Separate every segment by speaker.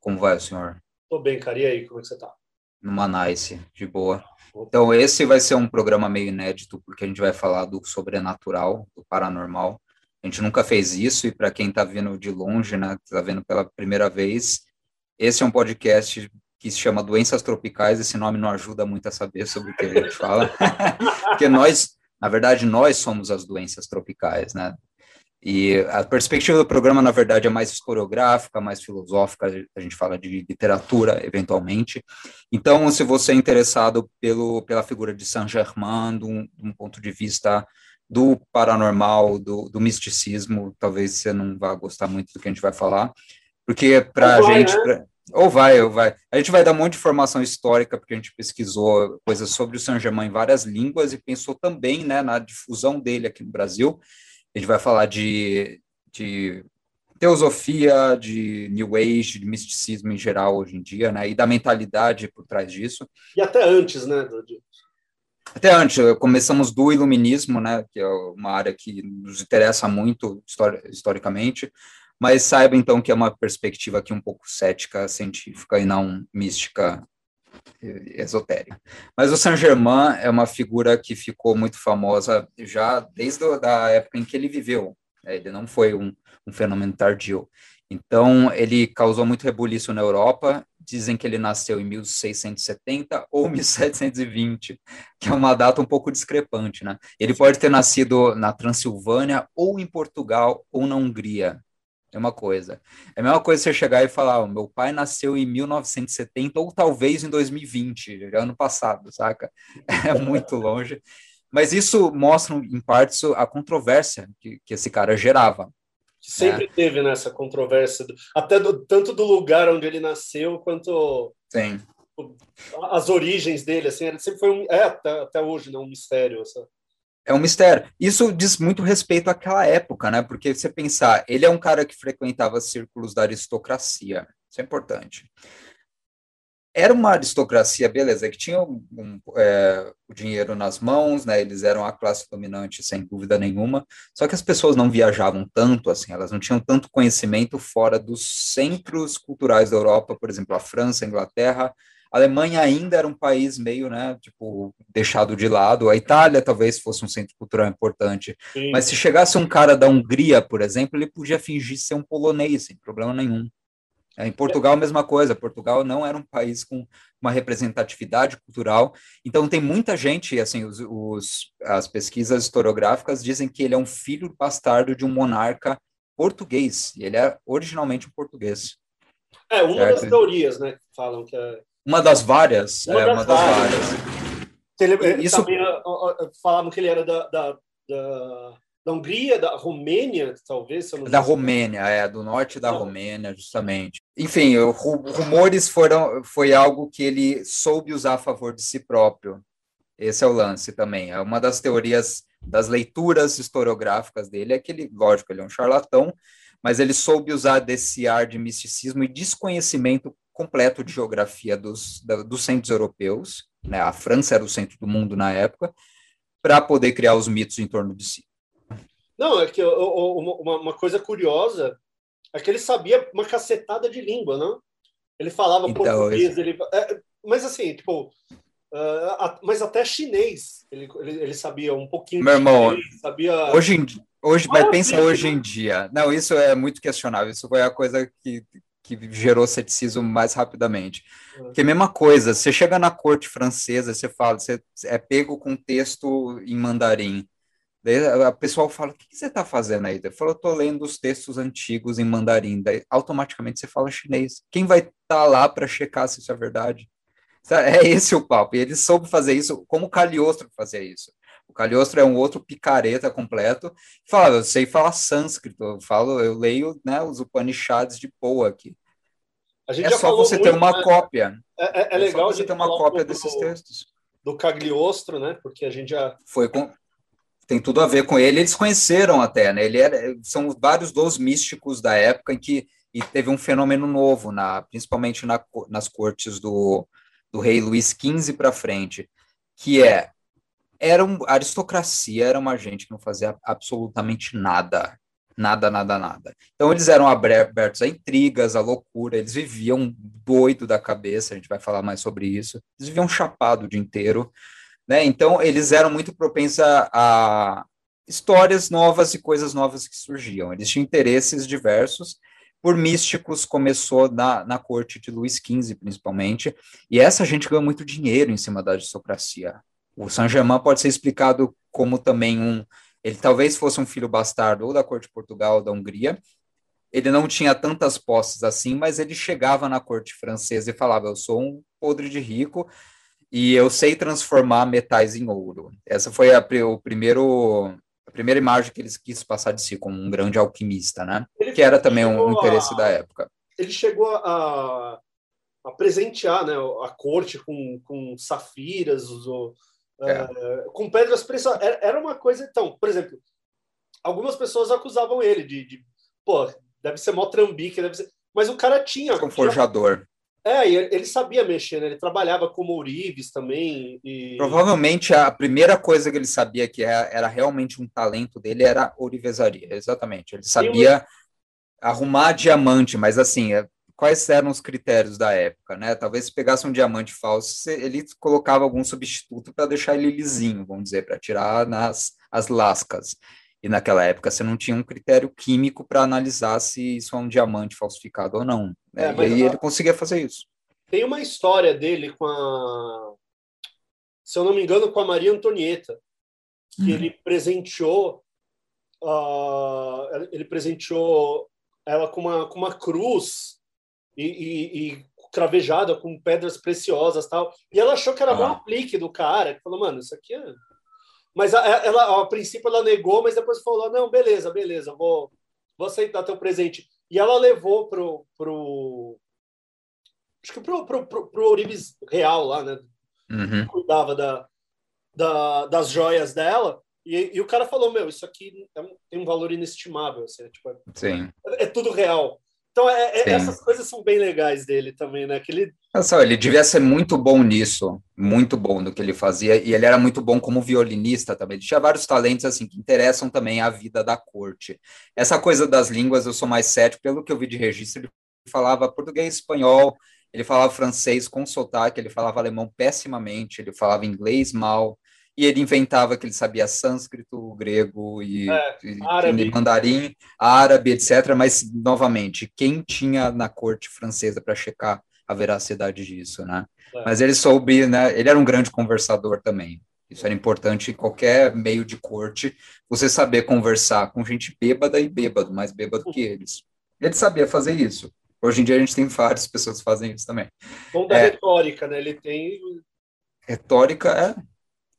Speaker 1: Como vai, senhor?
Speaker 2: Tô bem, cara. E aí, como é que você tá?
Speaker 1: Numa nice, de boa. Então, esse vai ser um programa meio inédito, porque a gente vai falar do sobrenatural, do paranormal. A gente nunca fez isso, e para quem está vindo de longe, né, está vendo pela primeira vez, esse é um podcast que se chama Doenças Tropicais. Esse nome não ajuda muito a saber sobre o que a gente fala, porque nós, na verdade, nós somos as doenças tropicais, né? E a perspectiva do programa, na verdade, é mais historiográfica, mais filosófica, a gente fala de literatura, eventualmente. Então, se você é interessado pelo, pela figura de Saint-Germain, de, um, de um, ponto de vista do paranormal, do, do, misticismo, talvez você não vá gostar muito do que a gente vai falar, porque para a gente... Né? Pra, ou vai, ou vai. A gente vai dar um monte de informação histórica, porque a gente pesquisou coisas sobre o Saint-Germain em várias línguas e pensou também né, na difusão dele aqui no Brasil. A gente vai falar de, de teosofia, de New Age, de misticismo em geral hoje em dia, né? E da mentalidade por trás disso.
Speaker 2: E até antes, né?
Speaker 1: Até antes, começamos do iluminismo, né? Que é uma área que nos interessa muito historicamente, mas saiba então que é uma perspectiva aqui um pouco cética, científica e não mística esotérica. Mas o Saint-Germain é uma figura que ficou muito famosa já desde a época em que ele viveu. Né? Ele não foi um, um fenômeno tardio. Então, ele causou muito rebuliço na Europa. Dizem que ele nasceu em 1670 ou 1720, que é uma data um pouco discrepante, né? Ele pode ter nascido na Transilvânia, ou em Portugal, ou na Hungria. É uma coisa. É a mesma coisa você chegar e falar, oh, meu pai nasceu em 1970 ou talvez em 2020, ano passado, saca? É muito longe. Mas isso mostra, em parte, a controvérsia que, que esse cara gerava.
Speaker 2: Sempre né? teve nessa controvérsia, até do, tanto do lugar onde ele nasceu, quanto
Speaker 1: Sim.
Speaker 2: as origens dele, assim, ele sempre foi um, é até, até hoje, né, um mistério, essa,
Speaker 1: é um mistério. Isso diz muito respeito àquela época, né? Porque você pensar, ele é um cara que frequentava círculos da aristocracia. Isso é importante. Era uma aristocracia, beleza, que tinha um, é, o dinheiro nas mãos, né? Eles eram a classe dominante, sem dúvida nenhuma. Só que as pessoas não viajavam tanto, assim, elas não tinham tanto conhecimento fora dos centros culturais da Europa, por exemplo, a França, a Inglaterra, a Alemanha ainda era um país meio, né, tipo, deixado de lado. A Itália talvez fosse um centro cultural importante. Sim. Mas se chegasse um cara da Hungria, por exemplo, ele podia fingir ser um polonês, sem problema nenhum. É, em Portugal, a mesma coisa. Portugal não era um país com uma representatividade cultural. Então, tem muita gente, assim, os, os, as pesquisas historiográficas dizem que ele é um filho bastardo de um monarca português. E ele é originalmente um português.
Speaker 2: É, uma certo? das teorias, né, falam que é
Speaker 1: uma das várias. Uma, é, das, uma das várias.
Speaker 2: Ele, Isso... Sabia, falavam que ele era da, da, da, da Hungria, da Romênia, talvez.
Speaker 1: da Romênia, é, do norte da Romênia, justamente. Enfim, rumores foram, foi algo que ele soube usar a favor de si próprio. Esse é o lance também. É uma das teorias das leituras historiográficas dele é que ele, lógico, ele é um charlatão, mas ele soube usar desse ar de misticismo e desconhecimento completo de geografia dos, da, dos centros europeus, né? a França era o centro do mundo na época, para poder criar os mitos em torno de si.
Speaker 2: Não, é que uma, uma coisa curiosa é que ele sabia uma cacetada de língua, não? Ele falava então, português, ele, é, mas assim, tipo, uh, mas até chinês ele, ele, ele, sabia um pouquinho.
Speaker 1: Meu irmão, chinês, sabia. Hoje em hoje, mas pensa hoje em dia. Não, isso é muito questionável. Isso foi a coisa que que gerou ceticismo mais rapidamente. Uhum. Que é a mesma coisa, você chega na corte francesa, você fala, você é pego com texto em mandarim. Daí a pessoa fala, o que, você está fazendo aí? Eu falo, estou lendo os textos antigos em mandarim. Daí automaticamente você fala chinês. Quem vai estar tá lá para checar se isso é verdade? É esse o papo. E ele soube fazer isso, como Cagliostro fazia isso. O Cagliostro é um outro picareta completo. Fala, eu sei falar sânscrito, eu falo, eu leio né, os Upanishads de Poa aqui. é só você muito, ter uma né? cópia.
Speaker 2: É, é, é legal
Speaker 1: você ter uma cópia um desses textos.
Speaker 2: Do Cagliostro, né? Porque a gente já.
Speaker 1: Foi com. Tem tudo a ver com ele. Eles conheceram até, né? Ele era, são vários dos místicos da época em que e teve um fenômeno novo, na, principalmente na, nas cortes do, do rei Luís XV para frente, que é era um, a aristocracia era uma gente que não fazia absolutamente nada. Nada, nada, nada. Então eles eram abertos a intrigas, a loucura, eles viviam doido da cabeça, a gente vai falar mais sobre isso. Eles viviam chapado o dia inteiro, né? Então eles eram muito propensos a, a histórias novas e coisas novas que surgiam. Eles tinham interesses diversos. Por místicos, começou na, na corte de Luís XV, principalmente, e essa gente ganhou muito dinheiro em cima da aristocracia. O Saint-Germain pode ser explicado como também um ele talvez fosse um filho bastardo ou da corte de Portugal ou da Hungria. Ele não tinha tantas posses assim, mas ele chegava na corte francesa e falava: Eu sou um podre de rico e eu sei transformar metais em ouro. Essa foi a, o primeiro, a primeira imagem que ele quis passar de si como um grande alquimista, né? Ele que era também um interesse a, da época.
Speaker 2: Ele chegou a, a presentear né, a corte com, com safiras, usou é. Uh, com pedras preciosas. Era uma coisa. Então, por exemplo, algumas pessoas acusavam ele de, de pô, deve ser mó trambique, deve ser. Mas o cara tinha.
Speaker 1: Um forjador.
Speaker 2: É, e ele sabia mexer, né? Ele trabalhava como ourives também. E...
Speaker 1: Provavelmente a primeira coisa que ele sabia que era, era realmente um talento dele era ourivesaria, exatamente. Ele sabia uma... arrumar diamante, mas assim, é, quais eram os critérios da época, né? Talvez se pegasse um diamante falso, ele colocava algum substituto para deixar ele lisinho, vamos dizer, para tirar nas as lascas. E naquela época você não tinha um critério químico para analisar se isso é um diamante falsificado ou não. Né? É, e aí ele conseguia fazer isso.
Speaker 2: Tem uma história dele com a, se eu não me engano, com a Maria Antonieta, que hum. ele presenteou, uh, ele presenteou ela com uma, com uma cruz e, e, e cravejada com pedras preciosas tal. E ela achou que era ah. um aplique do cara, que falou, mano, isso aqui é. Mas a, ela, a princípio, ela negou, mas depois falou: não, beleza, beleza, vou, vou aceitar teu presente. E ela levou pro. pro acho que pro, pro, pro, pro Orives Real lá, né? Uhum. Cuidava da, da, das joias dela. E, e, o cara falou: Meu, isso aqui é um, tem um valor inestimável. Assim, é, tipo,
Speaker 1: Sim.
Speaker 2: É, é tudo real. Então, é, é, essas coisas são bem legais dele também, né? Que ele...
Speaker 1: Nossa, ele devia ser muito bom nisso, muito bom no que ele fazia, e ele era muito bom como violinista também. Ele tinha vários talentos, assim, que interessam também a vida da corte. Essa coisa das línguas, eu sou mais cético, pelo que eu vi de registro, ele falava português, espanhol, ele falava francês com sotaque, ele falava alemão pessimamente, ele falava inglês mal, e ele inventava que ele sabia sânscrito, grego e, é, e árabe. mandarim, árabe, etc. Mas, novamente, quem tinha na corte francesa para checar a veracidade disso, né? É. Mas ele soube, né? Ele era um grande conversador também. Isso era importante em qualquer meio de corte, você saber conversar com gente bêbada e bêbado, mais bêbado que eles. Ele sabia fazer isso. Hoje em dia a gente tem várias pessoas que fazem isso também.
Speaker 2: Bom da é, retórica, né? Ele tem.
Speaker 1: Retórica, é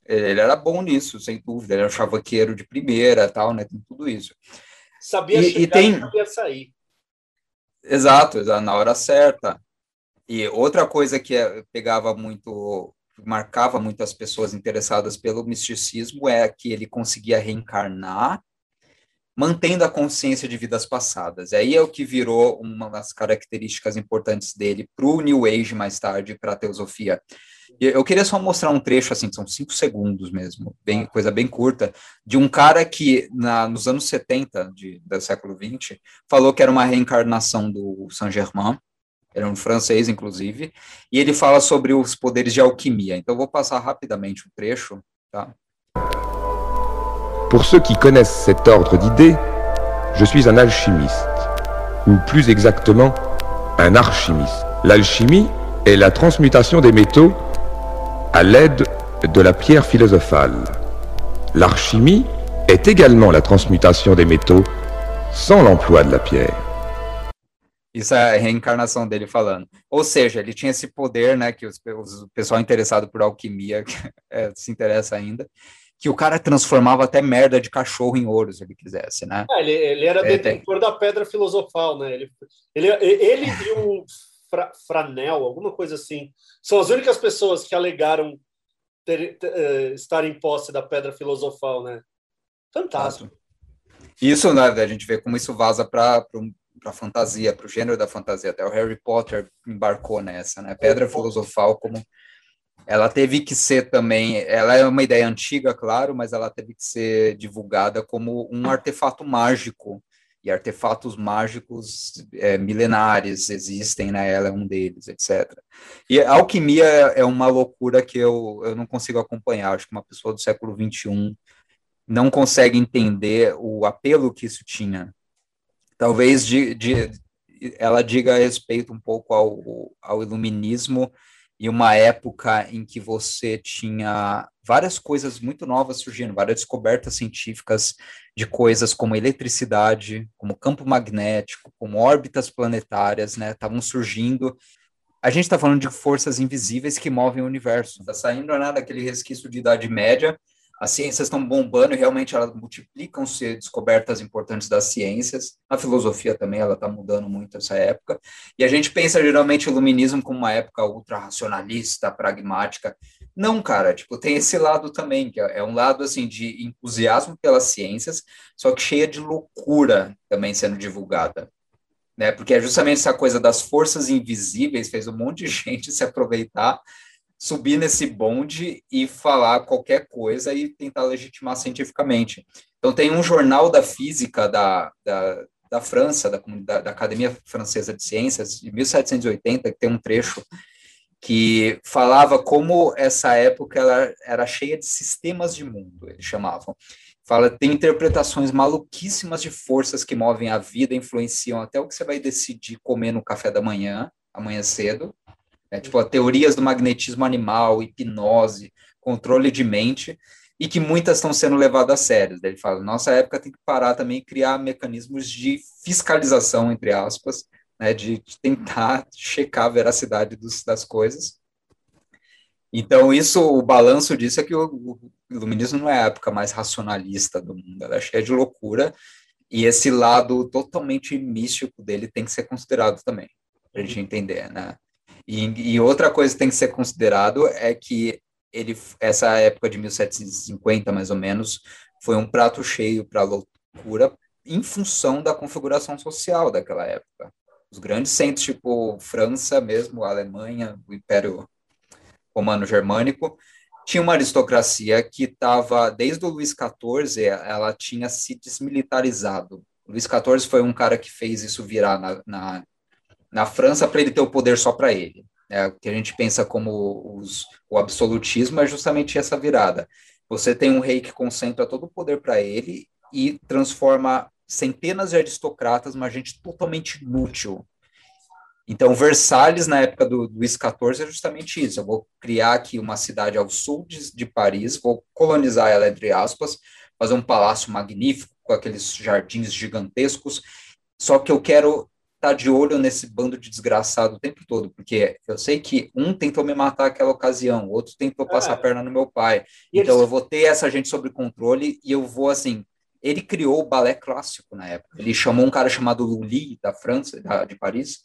Speaker 1: ele era bom nisso, sem dúvida. Ele era um chavaqueiro de primeira, tal, né? Tem tudo isso.
Speaker 2: Sabia e, chegar e tem... sabia sair.
Speaker 1: Exato, na hora certa. E outra coisa que é, pegava muito, marcava muito as pessoas interessadas pelo misticismo é que ele conseguia reencarnar, mantendo a consciência de vidas passadas. E aí é o que virou uma das características importantes dele para o New Age mais tarde, para a teosofia eu queria só mostrar um trecho, assim, são cinco segundos mesmo, bem, coisa bem curta, de um cara que, na, nos anos 70 de, do século XX, falou que era uma reencarnação do Saint-Germain, era um francês, inclusive, e ele fala sobre os poderes de alquimia. Então, eu vou passar rapidamente o um trecho, tá?
Speaker 3: Pour ceux qui connaissent cet ordre d'idées, je suis un alchimiste, ou plus exactement, un archimiste. L'alchimie est la transmutation des métaux à l'aide de la pierre philosophale. L'archimie est également la transmutation des métaux sans l'emploi de la pierre.
Speaker 1: Isso é a reencarnação dele falando. Ou seja, ele tinha esse poder, né, que os, os, o pessoal interessado por alquimia é, se interessa ainda, que o cara transformava até merda de cachorro em ouro, se ele quisesse, né?
Speaker 2: É, ele, ele, era é, detentor tem... da pedra filosofal, né? Ele, ele, ele e o Fra, Franel, alguma coisa assim. São as únicas pessoas que alegaram ter, ter, uh, estar em posse da pedra filosofal, né? Fantástico.
Speaker 1: Isso, né, a gente vê como isso vaza para para fantasia, para o gênero da fantasia. Até o Harry Potter embarcou nessa, né? Pedra filosofal como ela teve que ser também, ela é uma ideia antiga, claro, mas ela teve que ser divulgada como um artefato mágico e artefatos mágicos é, milenares existem, né? Ela é um deles, etc. E a alquimia é uma loucura que eu, eu não consigo acompanhar. Acho que uma pessoa do século XXI não consegue entender o apelo que isso tinha. Talvez de, de ela diga a respeito um pouco ao, ao iluminismo e uma época em que você tinha várias coisas muito novas surgindo, várias descobertas científicas de coisas como eletricidade, como campo magnético, como órbitas planetárias, né? Estavam surgindo. A gente está falando de forças invisíveis que movem o universo. Está saindo né, daquele resquício de Idade Média as ciências estão bombando e realmente elas multiplicam-se descobertas importantes das ciências. A filosofia também ela está mudando muito essa época. E a gente pensa geralmente o iluminismo como uma época ultra racionalista, pragmática. Não, cara, tipo, tem esse lado também, que é um lado assim de entusiasmo pelas ciências, só que cheia de loucura também sendo divulgada. Né? Porque é justamente essa coisa das forças invisíveis fez um monte de gente se aproveitar subir nesse bonde e falar qualquer coisa e tentar legitimar cientificamente. Então, tem um jornal da física da, da, da França, da, da, da Academia Francesa de Ciências, de 1780, que tem um trecho que falava como essa época ela era cheia de sistemas de mundo, eles chamavam. Fala, tem interpretações maluquíssimas de forças que movem a vida, influenciam até o que você vai decidir comer no café da manhã, amanhã cedo, né? tipo, teorias do magnetismo animal, hipnose, controle de mente, e que muitas estão sendo levadas a sério. Ele fala, nossa época tem que parar também e criar mecanismos de fiscalização, entre aspas, né, de, tentar checar a veracidade dos, das coisas. Então, isso, o balanço disso é que o, o iluminismo não é a época mais racionalista do mundo, ela é cheia de loucura, e esse lado totalmente místico dele tem que ser considerado também, para a gente entender, né? E, e, outra coisa que tem que ser considerado é que ele, essa época de 1750, mais ou menos, foi um prato cheio para a loucura em função da configuração social daquela época. Os grandes centros, tipo França mesmo, Alemanha, o Império Romano-Germânico, tinha uma aristocracia que estava, desde o Luís XIV, ela tinha se desmilitarizado. O Luís XIV foi um cara que fez isso virar na, na na França para ele ter o poder só para ele. É, o que a gente pensa como os, o absolutismo é justamente essa virada. Você tem um rei que concentra todo o poder para ele e transforma centenas de aristocratas uma gente totalmente inútil. Então, Versalhes, na época do Luís XIV, é justamente isso. Eu vou criar aqui uma cidade ao sul de, de Paris, vou colonizar ela, entre aspas, fazer um palácio magnífico com aqueles jardins gigantescos, só que eu quero estar tá de olho nesse bando de desgraçado o tempo todo, porque eu sei que um tentou me matar naquela ocasião, outro tentou passar é. a perna no meu pai. Então eles... eu vou ter essa gente sob controle e eu vou assim. Ele criou o balé clássico na época. Ele chamou um cara chamado Lully da França, da, de Paris.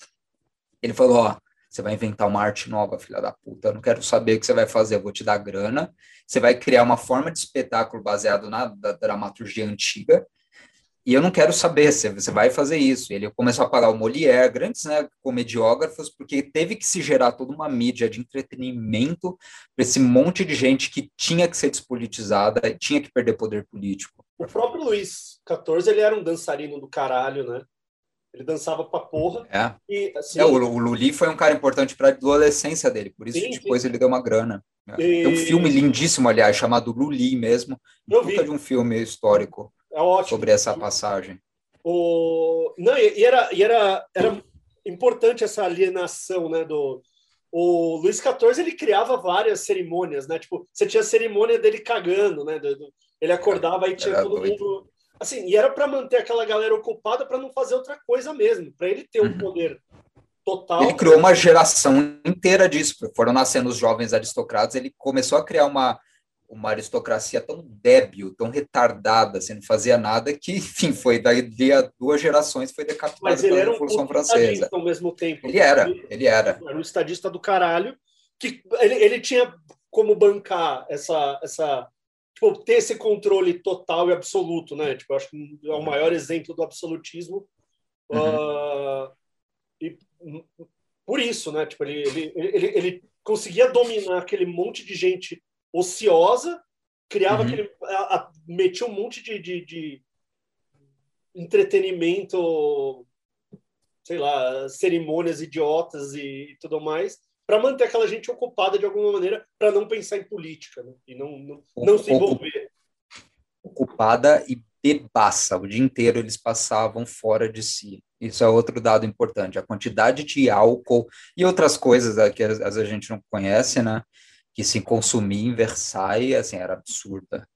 Speaker 1: Ele falou: Ó, você vai inventar uma arte nova, filha da puta. Eu não quero saber o que você vai fazer, eu vou te dar grana. Você vai criar uma forma de espetáculo baseado na dramaturgia antiga e eu não quero saber se você vai fazer isso. Ele começou a pagar o Molière, grandes né, comediógrafos, porque teve que se gerar toda uma mídia de entretenimento para esse monte de gente que tinha que ser despolitizada tinha que perder poder político.
Speaker 2: O próprio Luiz XIV, ele era um dançarino do caralho, né? Ele dançava pra porra.
Speaker 1: É. E, assim, é o, o Luli foi um cara importante para a adolescência dele, por isso sim, depois sim. ele deu uma grana. É. E... Tem um filme lindíssimo, aliás, chamado Luli mesmo. Eu vi. de um filme histórico. É ótimo. Sobre essa passagem.
Speaker 2: O... Não, e era, e era, era importante essa alienação, né, do... O Luiz XIV, ele criava várias cerimônias, né? Tipo, você tinha a cerimônia dele cagando, né? Ele acordava e tinha era todo doido. mundo... Assim, e era para manter aquela galera ocupada para não fazer outra coisa mesmo, para ele ter um uhum. poder total.
Speaker 1: Ele criou uma geração inteira disso. Foram nascendo os jovens aristocratas, ele começou a criar uma uma aristocracia tão débil, tão retardada, sem assim, fazia nada, que, enfim, foi daí a duas gerações foi decapitado
Speaker 2: pela Revolução um Francesa. ao mesmo tempo.
Speaker 1: Ele era, ele era.
Speaker 2: Era um estadista do caralho, que ele, ele tinha como bancar essa, essa tipo, ter esse controle total e absoluto, né? Tipo, acho que é o maior exemplo do absolutismo. Uhum. Uh, e por isso, né? Tipo, ele, ele, ele, ele conseguia dominar aquele monte de gente ociosa, criava uhum. aquele. A, a, metia um monte de, de, de, entretenimento, sei lá, cerimônias idiotas e, tudo mais, para manter aquela gente ocupada de alguma maneira, para não pensar em política né? e não, não, não se envolver.
Speaker 1: Ocupada e bebaça. O dia inteiro eles passavam fora de si. Isso é outro dado importante. A quantidade de álcool e outras coisas que às vezes a gente não conhece, né? Que se consumia em Versailles, assim, era absurda.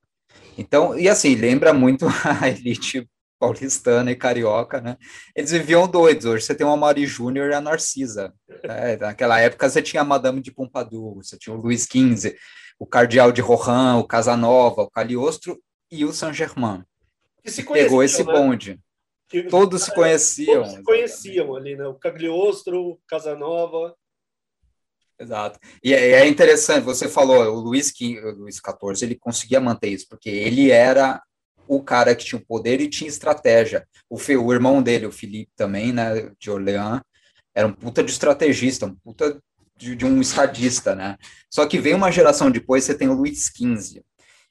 Speaker 1: Então, e assim, lembra muito a elite paulistana e carioca, né? Eles viviam doidos. Hoje você tem uma Mari Júnior e a Narcisa. Né? Naquela época você tinha a Madame de Pompadour, você tinha o Luiz XV, o Cardeal de Rohan, o Casanova, o Caliostro e o Saint-Germain. Que se pegou esse né? bonde. Que, todos se conheciam.
Speaker 2: Todos se conheciam ali, né? O Cagliostro, o Casanova.
Speaker 1: Exato. E é, é interessante, você falou, o Luiz, o Luiz XIV, ele conseguia manter isso, porque ele era o cara que tinha o poder e tinha estratégia. O, o irmão dele, o Felipe também, né, de Orleans, era um puta de estrategista, um puta de, de, um estadista, né? Só que veio uma geração depois, você tem o Luiz XV.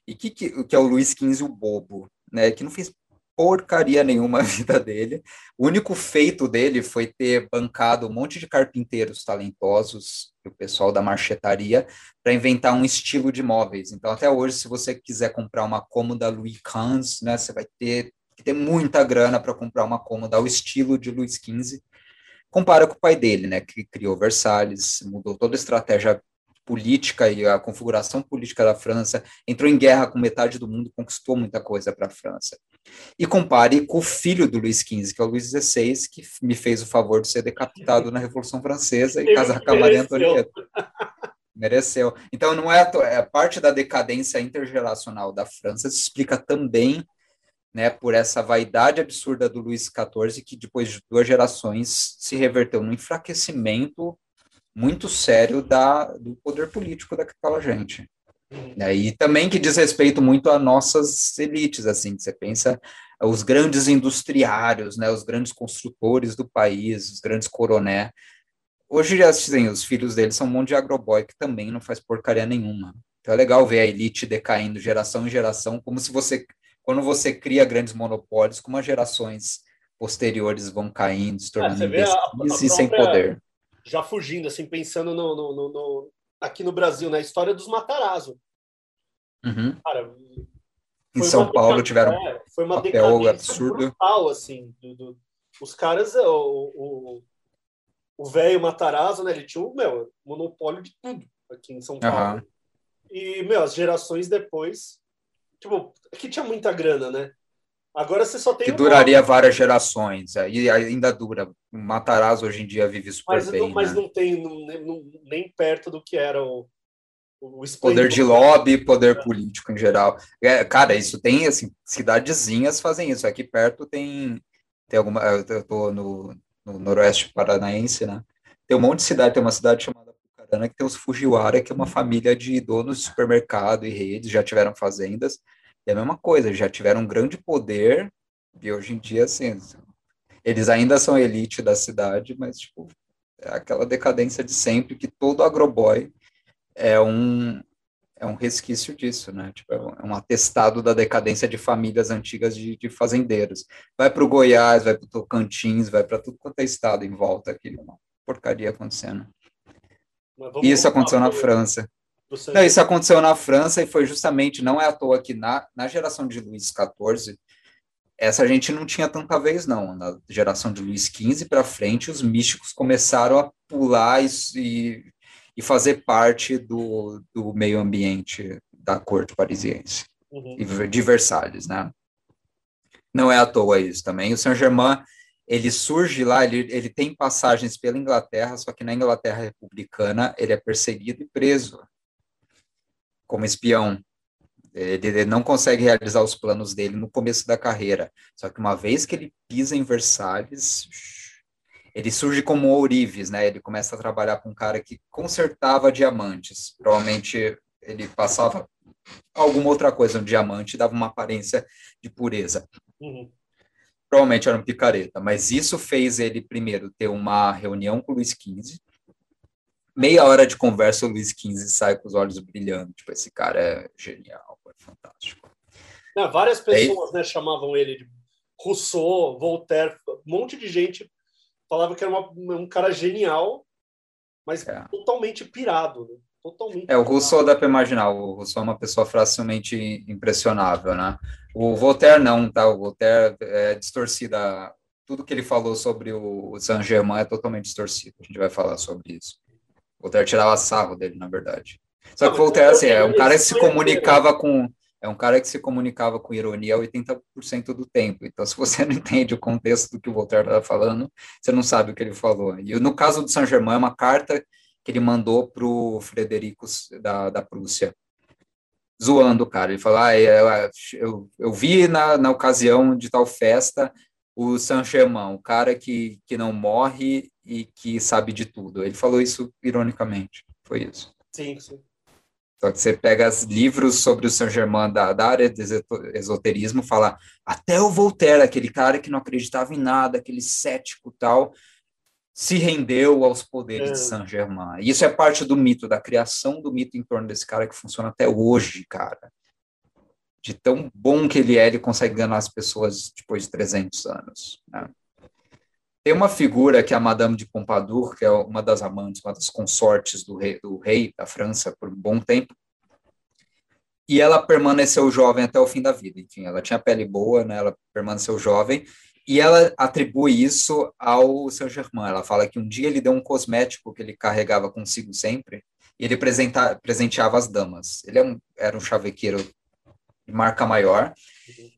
Speaker 1: E que, que, que é o Luiz XV o bobo, né? Que não fez porcaria nenhuma a vida dele. O único feito dele foi ter bancado um monte de carpinteiros talentosos, o pessoal da marchetaria, para inventar um estilo de móveis. Então, até hoje, se você quiser comprar uma cômoda Louis XV, né, você vai ter que ter muita grana para comprar uma cômoda ao estilo de Luís XV. Compara com o pai dele, né, que criou Versalhes, mudou toda a estratégia política e a configuração política da França, entrou em guerra com metade do mundo, conquistou muita coisa para a França. E compare com o filho do Luís XV, que é o Luís XVI, que me fez o favor de ser decapitado na Revolução Francesa e casar com a Maria Antonieta. Mereceu. Então, não é, é parte da decadência intergeracional da França se explica também né, por essa vaidade absurda do Luís XIV, que depois de duas gerações se reverteu no enfraquecimento muito sério da, do poder político daquela gente. Né? E também que diz respeito muito a nossas elites, assim, você pensa os grandes industriários, né, os grandes construtores do país, os grandes coroné. Hoje, assim, os filhos deles são um monte de agroboy que também não faz porcaria nenhuma. Então é legal ver a elite decaindo geração em geração, como se você, quando você cria grandes monopólios, como as gerações posteriores vão caindo, se tornando ah, imbecil e sem poder
Speaker 2: já fugindo, assim, pensando no, no, no, no aqui no Brasil, na história dos Matarazzo.
Speaker 1: Uhum. Cara, em São Paulo tiveram é,
Speaker 2: foi uma papel absurdo. brutal, assim. Do, do, os caras, o velho Matarazzo, né, ele tinha o meu, monopólio de tudo aqui em São Paulo. Uhum. E, meu, as gerações depois, tipo, aqui tinha muita grana, né? Agora você só tem.
Speaker 1: Que duraria nome. várias gerações, é, e ainda dura. Matarazzo hoje em dia vive super
Speaker 2: mas,
Speaker 1: bem.
Speaker 2: Não, mas
Speaker 1: né?
Speaker 2: não tem não, nem perto do que era o.
Speaker 1: o poder de lobby, poder político em geral. É, cara, isso tem, assim, cidadezinhas fazem isso. Aqui perto tem, tem alguma. Eu tô no, no noroeste paranaense, né? Tem um monte de cidade, tem uma cidade chamada Pucarana que tem os Fujiwara, que é uma família de donos de supermercado e redes, já tiveram fazendas é a mesma coisa, já tiveram um grande poder, e hoje em dia, assim, eles ainda são elite da cidade, mas, tipo, é aquela decadência de sempre que todo agroboy é um, é um resquício disso, né? Tipo, é um atestado da decadência de famílias antigas de, de fazendeiros. Vai para o Goiás, vai para o Tocantins, vai para tudo quanto é estado em volta aqui, uma porcaria acontecendo. Isso aconteceu na França. Não, isso aconteceu na França e foi justamente, não é à toa que na, na geração de Luís XIV, essa gente não tinha tanta vez, não. Na geração de Luís XV para frente, os místicos começaram a pular e, e fazer parte do, do meio ambiente da corte parisiense, uhum. de Versalhes, né? Não é à toa isso também. O Saint-Germain, ele surge lá, ele, ele tem passagens pela Inglaterra, só que na Inglaterra republicana ele é perseguido e preso como espião. Ele não consegue realizar os planos dele no começo da carreira. Só que uma vez que ele pisa em Versalhes, ele surge como ourives, né? Ele começa a trabalhar com um cara que consertava diamantes. Provavelmente ele passava alguma outra coisa no diamante, dava uma aparência de pureza. Uhum. Provavelmente era um picareta, mas isso fez ele primeiro ter uma reunião com o Luiz XV, meia hora de conversa, o Luiz XV sai com os olhos brilhando. Tipo, esse cara é genial, é fantástico.
Speaker 2: Não, várias pessoas né, chamavam ele de Rousseau, Voltaire, um monte de gente falava que era uma, um cara genial, mas é. totalmente pirado, né? Totalmente
Speaker 1: é, o Rousseau dá para imaginar, o Rousseau é uma pessoa facilmente impressionável, né? O Voltaire não, tá? O Voltaire é distorcida, tudo que ele falou sobre o Saint-Germain é totalmente distorcido, a gente vai falar sobre isso. Voltaire tirava sarro dele, na verdade. Só que Voltaire, assim, é um cara que se comunicava com é um cara que se comunicava com ironia 80% do tempo. Então, se você não entende o contexto do que o Voltaire está falando, você não sabe o que ele falou. E no caso do Saint-Germain, é uma carta que ele mandou para o Frederico da, da Prússia, zoando o cara. Ele falou: ah, eu, eu, eu vi na, na ocasião de tal festa o Saint-Germain, o cara que, que não morre e que sabe de tudo. Ele falou isso ironicamente. Foi isso.
Speaker 2: Sim, sim.
Speaker 1: Só que você pega livros sobre o Saint-Germain da, da, área de esoterismo, fala até o Voltaire, aquele cara que não acreditava em nada, aquele cético tal, se rendeu aos poderes é. de Saint-Germain. Isso é parte do mito, da criação do mito em torno desse cara que funciona até hoje, cara. De tão bom que ele é, ele consegue enganar as pessoas depois de 300 anos. Né? Tem uma figura que é a Madame de Pompadour, que é uma das amantes, uma das consortes do rei, do rei da França por um bom tempo, e ela permaneceu jovem até o fim da vida. Enfim, ela tinha pele boa, né? Ela permaneceu jovem e ela atribui isso ao Saint Germain. Ela fala que um dia ele deu um cosmético que ele carregava consigo sempre e ele presenteava as damas. Ele é era um chavequeiro marca maior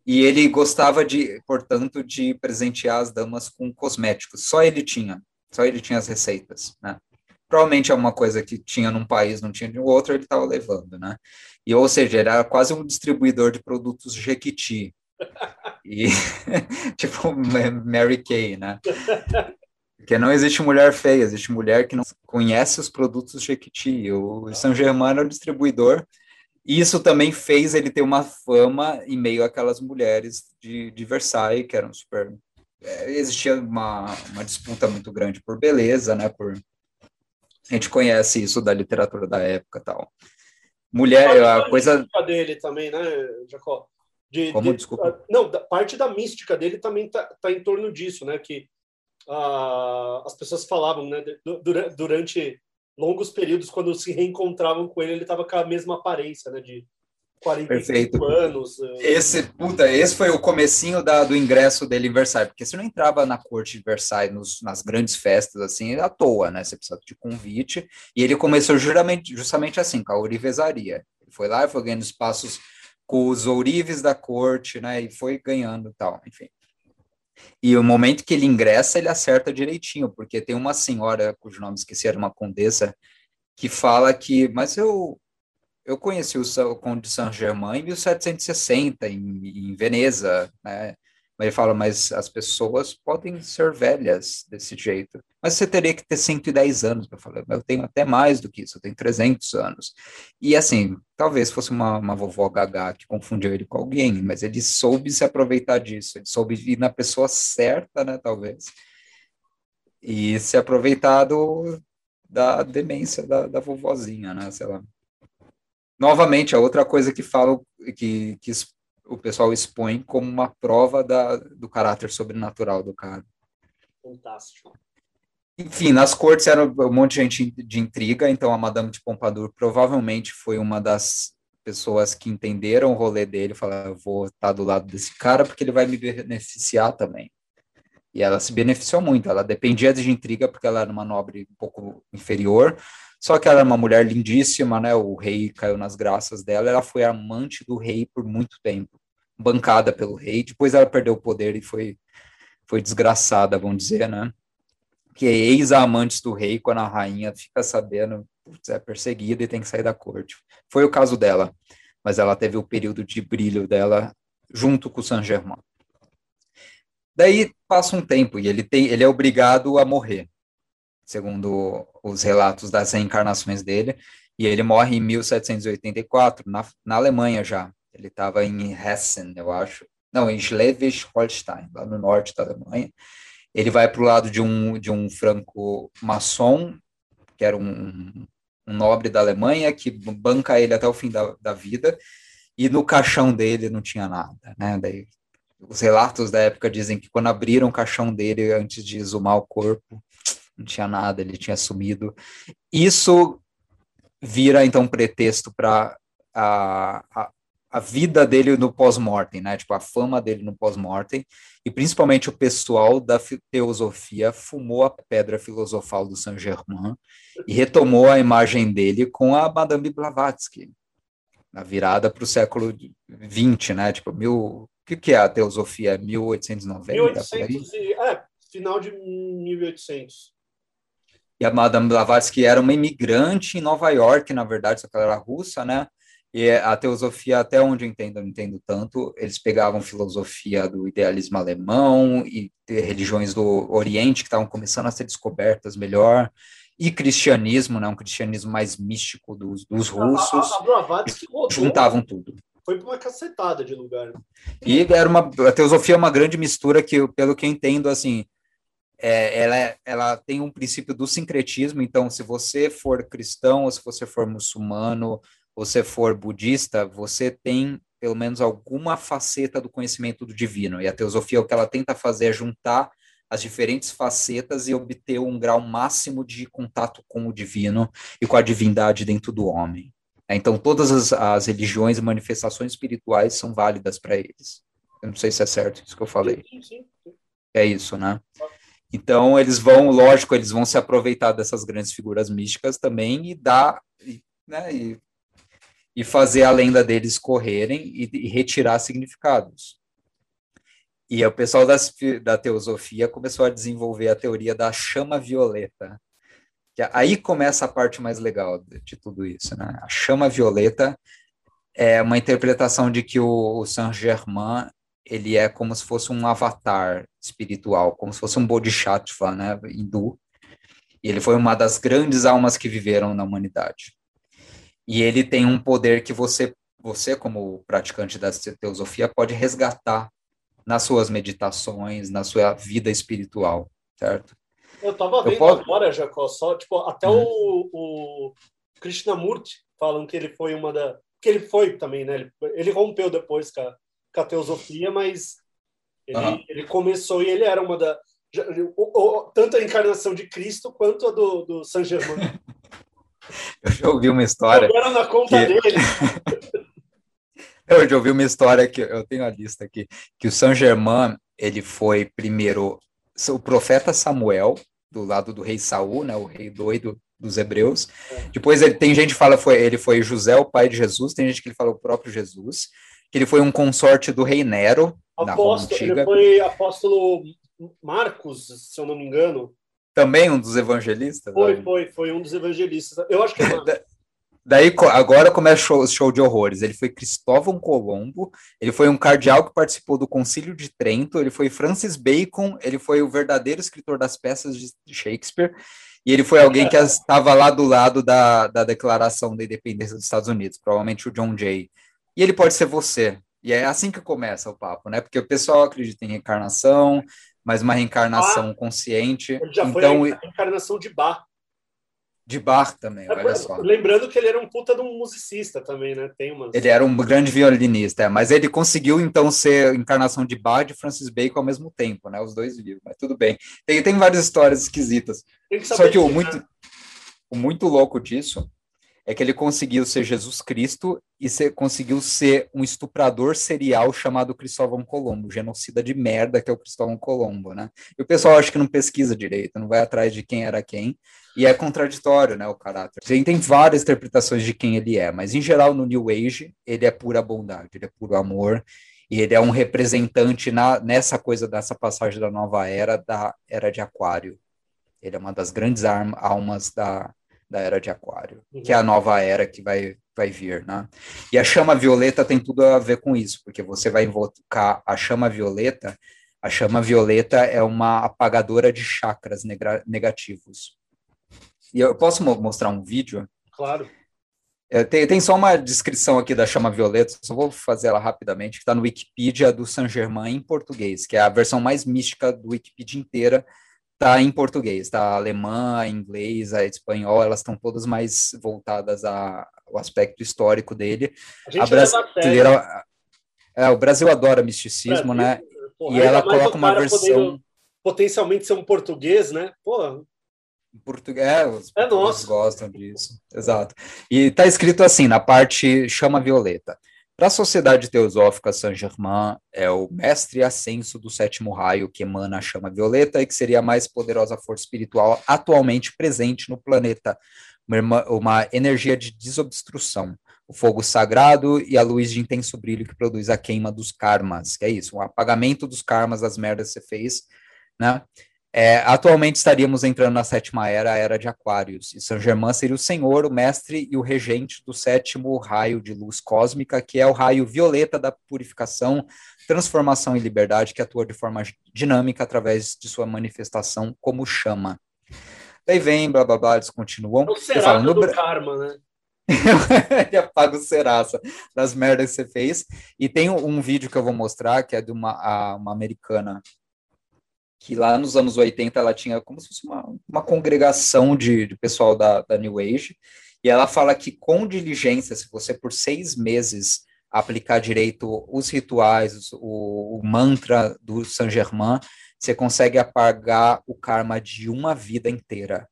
Speaker 1: e ele gostava de, portanto, de presentear as damas com cosméticos. Só ele tinha, só ele tinha as receitas, né? Provavelmente é uma coisa que tinha num país, não tinha de outro, ele estava levando, né? E, ou seja, era quase um distribuidor de produtos Jequiti. E, tipo, Mary Kay, né? Porque não existe mulher feia, existe mulher que não conhece os produtos Jequiti. O Saint Germain é o distribuidor isso também fez ele ter uma fama em meio àquelas mulheres de, de Versailles, que eram super. É, existia uma, uma disputa muito grande por beleza, né? Por, a gente conhece isso da literatura da época tal. Mulher, a coisa.
Speaker 2: dele também, né, Jacó?
Speaker 1: De, Como, de, desculpa?
Speaker 2: Não, parte da mística dele também tá, tá em torno disso, né? Que uh, as pessoas falavam, né? Durante longos períodos, quando se reencontravam com ele, ele estava com a mesma aparência, né? De 45 Perfeito. anos.
Speaker 1: Eh. Esse, puta, esse foi o comecinho da, do ingresso dele em Versailles, porque você não entrava na corte de Versailles nos, nas grandes festas, assim, à toa, né? Você precisava de convite, e ele começou justamente, justamente assim, com a ourivesaria. Ele foi lá e foi ganhando espaços com os ourives da corte, né? E foi ganhando tal, enfim. E o momento que ele ingressa, ele acerta direitinho, porque tem uma senhora, cujo nome esqueci, era uma condessa, que fala que, mas eu eu conheci o Conde de Saint-Germain em 1760, em, em Veneza, né? Ele fala, mas as pessoas podem ser velhas desse jeito. Mas você teria que ter 110 anos para falar. Eu tenho até mais do que isso, eu tenho 300 anos. E assim, talvez fosse uma, uma vovó gaga que confundiu ele com alguém, mas ele soube se aproveitar disso. Ele soube ir na pessoa certa, né, talvez. E se aproveitar do, da demência da, da vovozinha, né, sei lá. Novamente, a outra coisa que falo, que, que o pessoal expõe como uma prova da, do caráter sobrenatural do cara.
Speaker 2: Fantástico.
Speaker 1: Enfim, nas cortes era um monte de gente de intriga, então a Madame de Pompadour provavelmente foi uma das pessoas que entenderam o rolê dele, falaram, vou estar do lado desse cara porque ele vai me beneficiar também. E ela se beneficiou muito, ela dependia de intriga porque ela era uma nobre um pouco inferior, só que ela era uma mulher lindíssima, né? O rei caiu nas graças dela. Ela foi amante do rei por muito tempo, bancada pelo rei. Depois ela perdeu o poder e foi, foi desgraçada, vamos dizer, né? Que é ex-amantes do rei, quando a rainha fica sabendo, putz, é perseguida e tem que sair da corte. Foi o caso dela, mas ela teve o período de brilho dela junto com o Saint-Germain. Daí passa um tempo e ele, tem, ele é obrigado a morrer segundo os relatos das reencarnações dele, e ele morre em 1784, na, na Alemanha já. Ele estava em Hessen, eu acho. Não, em Schleswig-Holstein, lá no norte da Alemanha. Ele vai para o lado de um, de um franco-maçom, que era um, um, nobre da Alemanha, que banca ele até o fim da, da vida, e no caixão dele não tinha nada, né? Daí os relatos da época dizem que quando abriram o caixão dele antes de exumar o corpo, não tinha nada, ele tinha sumido. Isso vira então pretexto para a, a, a, vida dele no pós-mortem, né? Tipo, a fama dele no pós-mortem, e principalmente o pessoal da teosofia fumou a pedra filosofal do Saint-Germain e retomou a imagem dele com a Madame Blavatsky, na virada para o século XX, né? Tipo, mil, o que, é a teosofia? 1890?
Speaker 2: 1800 e, é, final de 1800.
Speaker 1: E a Madame Blavatsky era uma imigrante em Nova York, na verdade, só que ela era russa, né? E a teosofia, até onde eu entendo, eu não entendo tanto, eles pegavam filosofia do idealismo alemão e religiões do Oriente que estavam começando a ser descobertas melhor, e cristianismo, né, um cristianismo mais místico dos, dos russos, a, a, a juntavam tudo.
Speaker 2: Foi para uma cacetada de lugar.
Speaker 1: E era uma, a teosofia é uma grande mistura que, pelo que eu entendo, assim, é, ela, é, ela tem um princípio do sincretismo, então se você for cristão, ou se você for muçulmano, se for budista, você tem pelo menos alguma faceta do conhecimento do divino, e a teosofia o que ela tenta fazer é juntar as diferentes facetas e obter um grau máximo de contato com o divino e com a divindade dentro do homem. É, então, todas as, as religiões e manifestações espirituais são válidas para eles. Eu não sei se é certo isso que eu falei. É isso, né? Então, eles vão, lógico, eles vão se aproveitar dessas grandes figuras místicas também e dar, né, e, e fazer a lenda deles correrem e, e retirar significados. E o pessoal das, da teosofia começou a desenvolver a teoria da chama violeta. Que aí começa a parte mais legal de, de tudo isso, né? A chama violeta é uma interpretação de que o, o Saint-Germain ele é como se fosse um avatar espiritual, como se fosse um bodhisattva, né, hindu. E ele foi uma das grandes almas que viveram na humanidade. E ele tem um poder que você, você como praticante da teosofia, pode resgatar nas suas meditações, na sua vida espiritual, certo?
Speaker 2: Eu estava vendo posso... agora, Jacó, só, tipo, até uhum. o, o Krishnamurti falam que ele foi uma da... que ele foi também, né? Ele, ele rompeu depois com a, com a teosofia, mas ele, uhum. ele começou e ele era uma da... O, o, tanto a encarnação de Cristo quanto a do, do Saint Germain.
Speaker 1: Eu já ouvi uma história.
Speaker 2: Era na conta que... dele.
Speaker 1: Eu já ouvi uma história que eu tenho a lista aqui, que o Saint Germain, ele foi primeiro o profeta Samuel, do lado do rei Saul, né, o rei doido dos hebreus. É. Depois ele tem gente que fala foi ele foi José, o pai de Jesus, tem gente que ele fala o próprio Jesus, que ele foi um consorte do rei Nero,
Speaker 2: apóstolo, na Roma antiga. Ele foi apóstolo Marcos, se eu não me engano.
Speaker 1: Também um dos evangelistas?
Speaker 2: Foi, né? foi, foi um dos evangelistas. Eu acho que é
Speaker 1: Daí agora começa o show, de horrores. Ele foi Cristóvão Colombo, ele foi um cardeal que participou do Concílio de Trento, ele foi Francis Bacon, ele foi o verdadeiro escritor das peças de Shakespeare, e ele foi alguém que estava lá do lado da, da Declaração da Independência dos Estados Unidos, provavelmente o John Jay. E ele pode ser você. E é assim que começa o papo, né? Porque o pessoal acredita em reencarnação, mas uma reencarnação ah, consciente.
Speaker 2: Ele já então, foi a reencarnação de Bach
Speaker 1: de bar também, é, olha só.
Speaker 2: Lembrando que ele era um puta de um musicista também, né? Tem umas...
Speaker 1: Ele era um grande violinista, é, mas ele conseguiu então ser encarnação de bar de Francis Bacon ao mesmo tempo, né? Os dois vivos, mas tudo bem. Tem, tem várias histórias esquisitas. Que só que o muito, né? o muito louco disso é que ele conseguiu ser Jesus Cristo e ser, conseguiu ser um estuprador serial chamado Cristóvão Colombo, genocida de merda que é o Cristóvão Colombo, né? E o pessoal acha que não pesquisa direito, não vai atrás de quem era quem, e é contraditório, né, o caráter. Tem, tem várias interpretações de quem ele é, mas em geral no New Age ele é pura bondade, ele é puro amor, e ele é um representante na, nessa coisa dessa passagem da nova era, da era de Aquário. Ele é uma das grandes almas da, da era de Aquário, uhum. que é a nova era que vai, vai vir, né? E a chama violeta tem tudo a ver com isso, porque você vai invocar a chama violeta. A chama violeta é uma apagadora de chakras negativos. E eu posso mostrar um vídeo?
Speaker 2: Claro.
Speaker 1: É, tem, tem só uma descrição aqui da chama violeta, só vou fazer ela rapidamente, que está no Wikipedia do Saint Germain em português, que é a versão mais mística do Wikipedia inteira, tá em português, tá alemã, inglês, a espanhol, elas estão todas mais voltadas ao aspecto histórico dele.
Speaker 2: A, a brasileira
Speaker 1: É, o Brasil adora misticismo, Brasil, né? Porra, e ela coloca uma versão.
Speaker 2: Potencialmente ser um português, né? Porra.
Speaker 1: Português, é, os é nosso. gostam disso. Exato. E tá escrito assim, na parte chama violeta. Para a sociedade teosófica, Saint-Germain é o mestre ascenso do sétimo raio que emana a chama violeta e que seria a mais poderosa força espiritual atualmente presente no planeta, uma, uma energia de desobstrução, o fogo sagrado e a luz de intenso brilho que produz a queima dos karmas, que é isso, o apagamento dos karmas das merdas que você fez, né? É, atualmente estaríamos entrando na sétima era, a era de Aquários, e Saint Germain seria o senhor, o mestre e o regente do sétimo raio de luz cósmica, que é o raio violeta da purificação, transformação e liberdade, que atua de forma dinâmica através de sua manifestação como chama. Daí vem, blá blá blá, eles continuam.
Speaker 2: É o Serasa do no... karma, né?
Speaker 1: Ele apaga o Serasa das merdas que você fez. E tem um, vídeo que eu vou mostrar, que é de uma, a, uma americana que lá nos anos 80 ela tinha como se fosse uma, uma congregação de, de pessoal da, da New Age, e ela fala que com diligência, se você por seis meses aplicar direito os rituais, o, o mantra do Saint Germain, você consegue apagar o karma de uma vida inteira.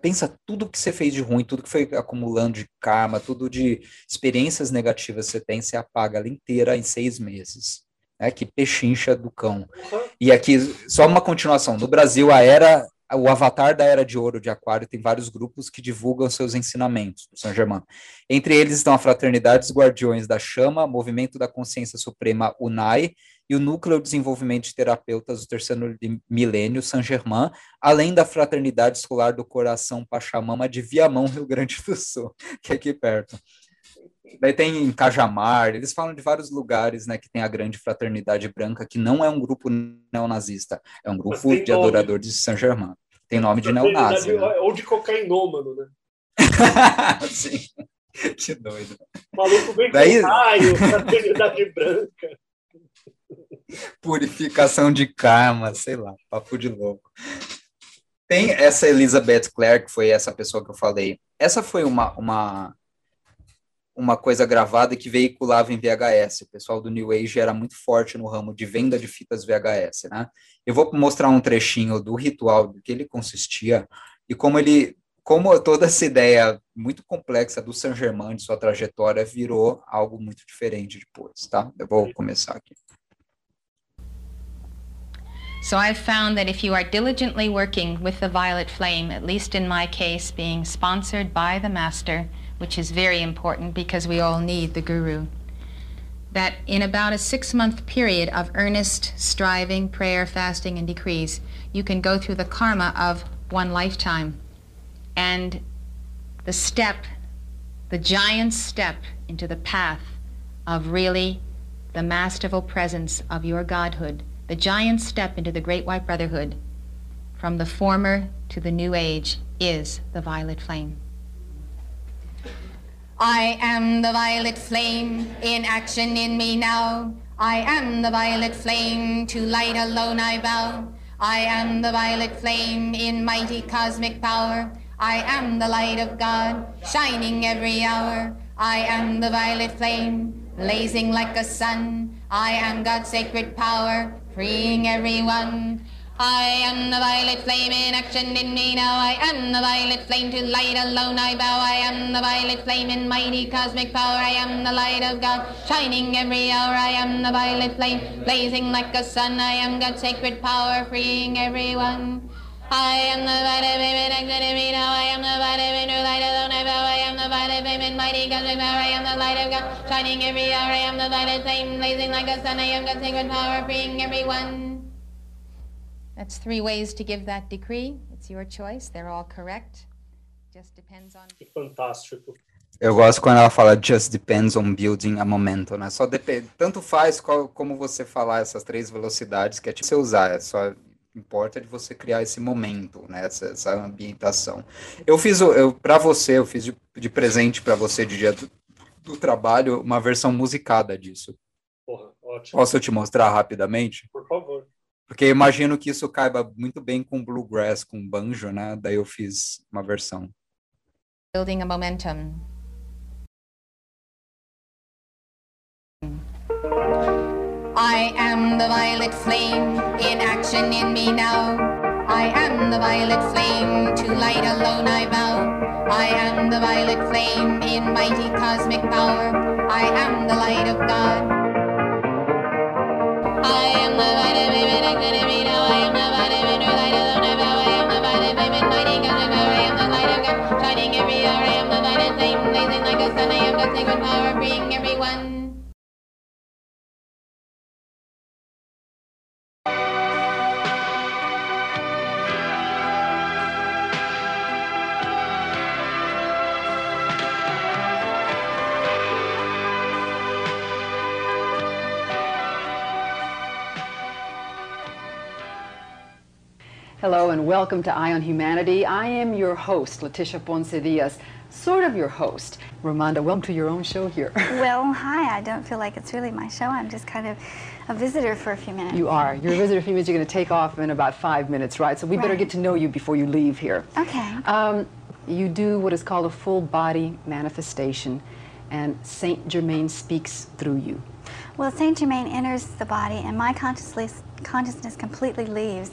Speaker 1: Pensa tudo que você fez de ruim, tudo que foi acumulando de karma, tudo de experiências negativas que você tem, você apaga ela inteira em seis meses né, que pechincha do cão. Uhum. E aqui, só uma continuação. No Brasil, a era, o avatar da Era de Ouro de Aquário tem vários grupos que divulgam seus ensinamentos do São Germain. Entre eles estão a Fraternidade dos Guardiões da Chama, Movimento da Consciência Suprema UNAI e o Núcleo de Desenvolvimento de Terapeutas do Terceiro Milênio, São Germain, além da Fraternidade Escolar do Coração Pachamama de Viamão, Rio Grande do Sul, que é aqui perto. Daí tem em Cajamar, eles falam de vários lugares, né, que tem a grande fraternidade branca, que não é um grupo neonazista, é um grupo de nome. adoradores de Saint-Germain. Tem nome de neonazi. Né?
Speaker 2: Ou de cocainômano, né?
Speaker 1: Sim. Que doido.
Speaker 2: O maluco vem Daí... com raio, fraternidade branca.
Speaker 1: Purificação de karma, sei lá, papo de louco. Tem essa Elizabeth Clare, que foi essa pessoa que eu falei. Essa foi uma, uma uma coisa gravada que veiculava em VHS. O pessoal do New Age era muito forte no ramo de venda de fitas VHS, né? Eu vou mostrar um trechinho do ritual, do que ele consistia e como ele, como toda essa ideia muito complexa do Saint Germain de sua trajetória virou algo muito diferente depois, tá? Eu vou começar aqui.
Speaker 4: So I've found that if you are diligently working with the violet flame, at least in my case, being sponsored by the master, which is very important because we all need the guru. That in about a six month period of earnest striving, prayer, fasting, and decrees, you can go through the karma of one lifetime. And the step, the giant step into the path of really the masterful presence of your godhood, the giant step into the great white brotherhood from the former to the new age is the violet flame. I am the violet flame in action in me now. I am the violet flame, to light alone I bow. I am the violet flame in mighty cosmic power. I am the light of God, shining every hour. I am the violet flame, blazing like a sun. I am God's sacred power, freeing everyone. I am the violet flame in action in me now. I am the violet flame to light alone I bow. I am the violet flame in mighty cosmic power. I am the light of God, shining every hour. I am the violet flame, blazing like a sun. I am God's sacred power, freeing everyone. I am the violet flame in action in me now. I am the violet flame to light alone I bow. I am the violet flame in mighty cosmic power. I am the light of God, shining every hour. I am the violet flame, blazing like a sun. I am God's sacred power, freeing everyone. That's three ways to give that decree. It's your choice. They're all correct. Just depends on.
Speaker 2: Fantástico.
Speaker 1: Eu gosto quando ela fala just depends on building a momentum, né? Só depende, tanto faz qual, como você falar essas três velocidades que é tipo você usar, é só importa de você criar esse momento, né? Essa, essa ambientação. Eu fiz, eu para você, eu fiz de, de presente para você de dia do, do, trabalho uma versão musicada disso.
Speaker 2: Porra, ótimo.
Speaker 1: Posso te mostrar rapidamente?
Speaker 2: Por favor.
Speaker 1: Porque imagino que isso caiba muito bem com bluegrass, com banjo, né? Daí eu fiz uma versão.
Speaker 4: Building a momentum. I am the violet flame in action in me now. I am the violet flame, to light alone I vow. I am the violet flame in mighty cosmic power. I am the light of God. I am the violet sacred power, freeing everyone.
Speaker 5: Hello and welcome to Eye on Humanity. I am your host, Leticia Ponce Diaz, sort of your host. Romanda, welcome to your own show here.
Speaker 6: well, hi. I don't feel like it's really my show. I'm just kind of a visitor for a few minutes.
Speaker 5: You are. You're a visitor for a few minutes. You're going to take off in about five minutes, right? So we right. better get to know you before you leave here.
Speaker 6: Okay. Um,
Speaker 5: you do what is called a full body manifestation, and Saint Germain speaks through you.
Speaker 6: Well, Saint Germain enters the body, and my consciousness, consciousness completely leaves.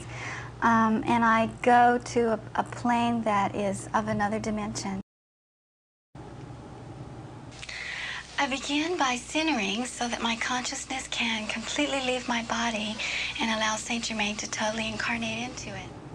Speaker 6: Um, and I go to a, a plane that is of another dimension. I begin by centering so that my consciousness can completely leave my body and allow Saint Germain to totally incarnate into it.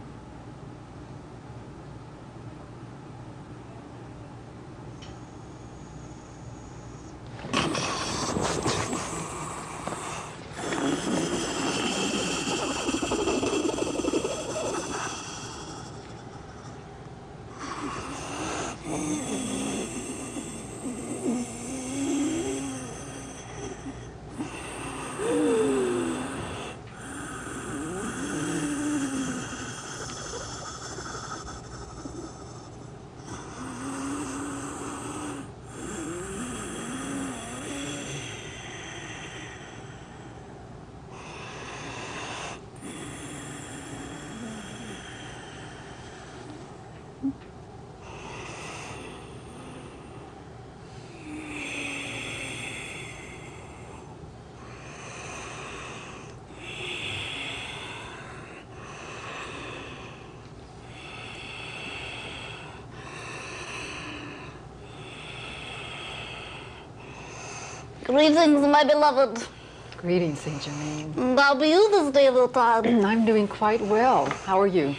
Speaker 6: Greetings, my beloved.
Speaker 5: Greetings, Saint Germain.
Speaker 6: How are you this day, little Todd?
Speaker 5: I'm doing quite well. How are you?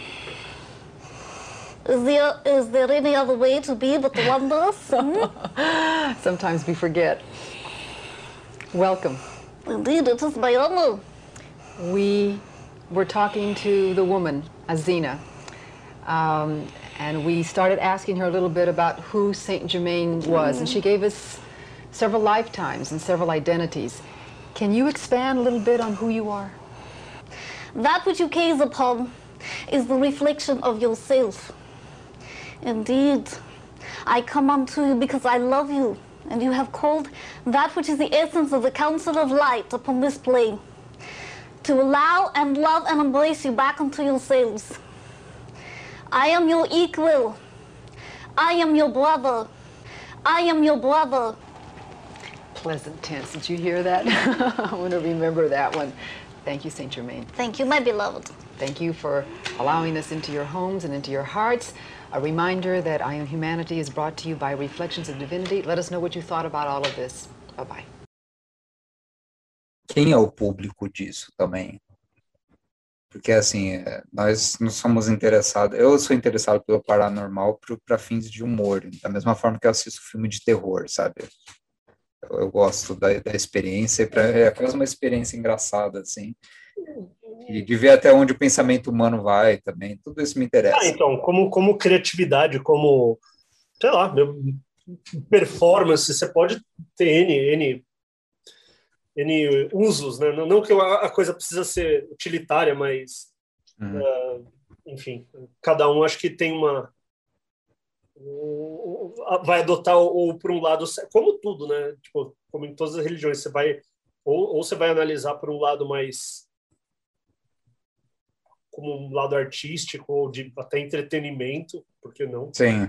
Speaker 6: Is there, is there any other way to be but to wonder?
Speaker 5: hmm? Sometimes we forget. Welcome.
Speaker 6: Indeed, it is my honor.
Speaker 5: We were talking to the woman, Azina, um, and we started asking her a little bit about who Saint Germain was, mm. and she gave us several lifetimes and several identities. Can you expand a little bit on who you are?
Speaker 6: That which you gaze upon is the reflection of yourself. Indeed, I come unto you because I love you, and you have called that which is the essence of the council of light upon this plane to allow and love and embrace you back unto yourselves. I am your equal. I am your brother. I am your brother
Speaker 5: pleasant tense. Did you hear that? I want to remember that one. Thank you, St. Germain.
Speaker 6: Thank you, my beloved.
Speaker 5: Thank you for allowing us into your homes and into your hearts. A reminder that I Am Humanity is brought to you by Reflections of Divinity. Let us know what you thought about all of this. Bye-bye.
Speaker 1: Quem é o público disso também? Porque, assim, é, nós não somos interessados. Eu sou interessado pelo paranormal para fins de humor, da mesma forma que eu assisto filme de terror, sabe? Eu gosto da, da experiência, pra, é quase uma experiência engraçada, assim. E de ver até onde o pensamento humano vai também, tudo isso me interessa.
Speaker 2: Ah, então, como, como criatividade, como, sei lá, performance, você pode ter N, N, N usos, né? Não que a coisa precisa ser utilitária, mas, uhum. uh, enfim, cada um acho que tem uma, vai adotar ou por um lado, como tudo, né? Tipo, como em todas as religiões, você vai ou, ou você vai analisar por um lado mais como um lado artístico ou de até entretenimento, por que não?
Speaker 1: Sim,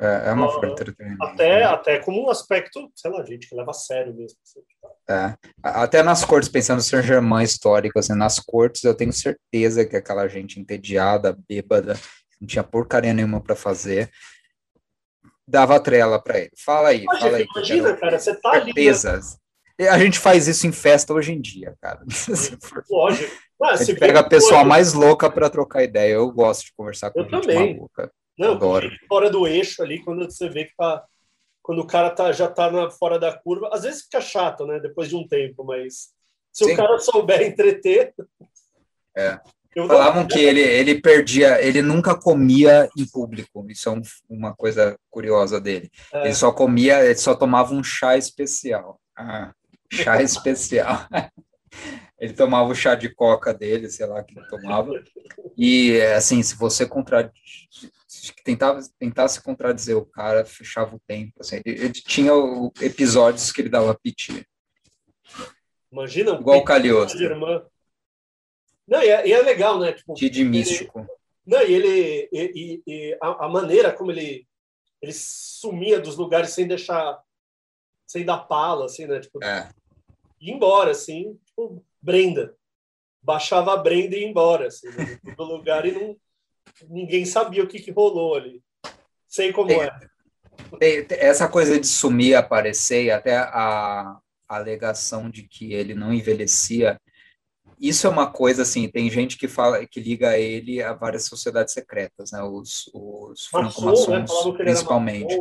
Speaker 1: é, é uma forma de entretenimento.
Speaker 2: Até, né? até como um aspecto, sei lá, gente, que leva a sério mesmo. Assim,
Speaker 1: É. Até nas cortes, pensando em Saint-Germain histórico, assim, nas cortes eu tenho certeza que aquela gente entediada, bêbada, não tinha porcaria nenhuma para fazer, dava trela para ele. Fala aí, imagina, fala aí.
Speaker 2: Imagina, cara, você tá certeza. ali.
Speaker 1: Né? A gente faz isso em festa hoje em dia, cara.
Speaker 2: Lógico.
Speaker 1: Ah, a gente pega a pessoa mais louca para trocar ideia. Eu gosto de conversar com
Speaker 2: eu
Speaker 1: gente
Speaker 2: também.
Speaker 1: maluca.
Speaker 2: Não, Adoro. fora do eixo ali, quando você vê que tá quando o cara tá, já está na, fora da curva, às vezes fica chato, né? Depois de um tempo, mas se Sim. o cara souber entreter.
Speaker 1: É. Falavam que ele, ele perdia, ele nunca comia em público. Isso é um, uma coisa curiosa dele. É. Ele só comia, ele só tomava um chá especial. Ah, chá especial. ele tomava o chá de coca dele, sei lá, que ele tomava. E, assim, se você contradiz, tentava, tentasse contradizer o cara, fechava o tempo. Assim, ele, ele tinha episódios que ele dava piti.
Speaker 2: Imagina um
Speaker 1: Igual o Calioso.
Speaker 2: Não, e é, e é, legal, né?
Speaker 1: Tipo, de místico.
Speaker 2: não, e ele. E, e a, a, maneira como ele, ele sumia dos lugares sem deixar. sem dar pala, assim, né? Tipo,
Speaker 1: é.
Speaker 2: ir embora, assim, tipo, Brenda. Baixava a Brenda e ia embora, assim, né, do lugar e não ninguém sabia o que, que rolou ali. Sei como tem, é.
Speaker 1: Tem, essa coisa de sumir, aparecer, e até a, a alegação de que ele não envelhecia, isso é uma coisa assim, tem gente que fala que liga ele a várias sociedades secretas, né? Os, os franco-maçons, né? principalmente.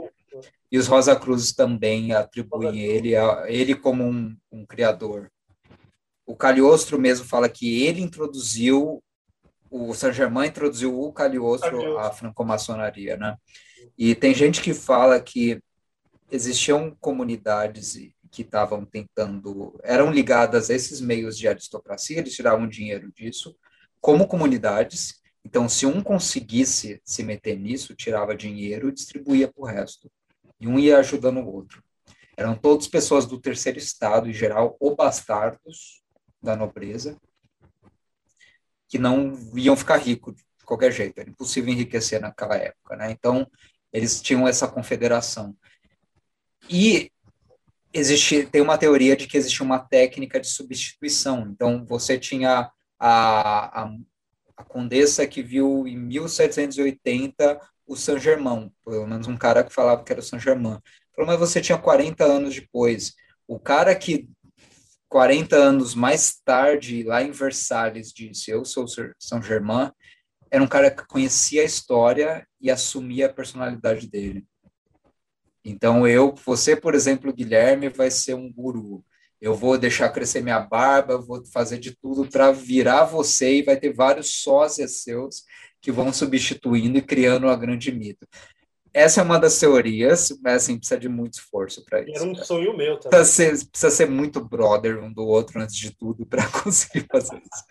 Speaker 1: E os Rosa Cruzes também atribuem ele a ele como um, um criador. O Cagliostro mesmo fala que ele introduziu o Saint-Germain introduziu o Cagliostro à francomaçonaria, né? E tem gente que fala que existiam comunidades que estavam tentando, eram ligadas a esses meios de aristocracia, eles tiravam dinheiro disso, como comunidades. Então, se um conseguisse se meter nisso, tirava dinheiro e distribuía para o resto. E um ia ajudando o outro. Eram todas pessoas do terceiro estado, em geral, ou bastardos da nobreza, que não iam ficar ricos de qualquer jeito, era impossível enriquecer naquela época, né? Então, eles tinham essa confederação. E existe, tem uma teoria de que existia uma técnica de substituição. Então, você tinha a, a, a condessa que viu em 1780 o Saint-Germain, pelo menos um cara que falava que era o Saint-Germain. Falou, mas você tinha 40 anos depois. O cara que 40 anos mais tarde, lá em Versalhes, disse: Eu sou São Germain. Era um cara que conhecia a história e assumia a personalidade dele. Então, eu, você, por exemplo, Guilherme, vai ser um guru. Eu vou deixar crescer minha barba, vou fazer de tudo para virar você e vai ter vários sócios seus que vão substituindo e criando a grande mito. Essa é uma das teorias, mas assim, precisa de muito esforço para isso.
Speaker 2: Era um sonho meu
Speaker 1: também. Precisa ser, precisa ser muito brother um do outro antes de tudo para conseguir fazer isso.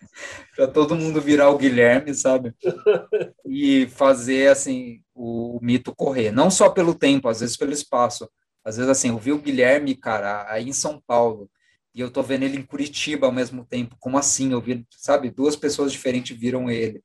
Speaker 1: para todo mundo virar o Guilherme, sabe? E fazer assim o mito correr, não só pelo tempo, às vezes pelo espaço. Às vezes assim, eu vi o Guilherme, cara, aí em São Paulo, e eu tô vendo ele em Curitiba ao mesmo tempo. Como assim? Eu vi, sabe, duas pessoas diferentes viram ele.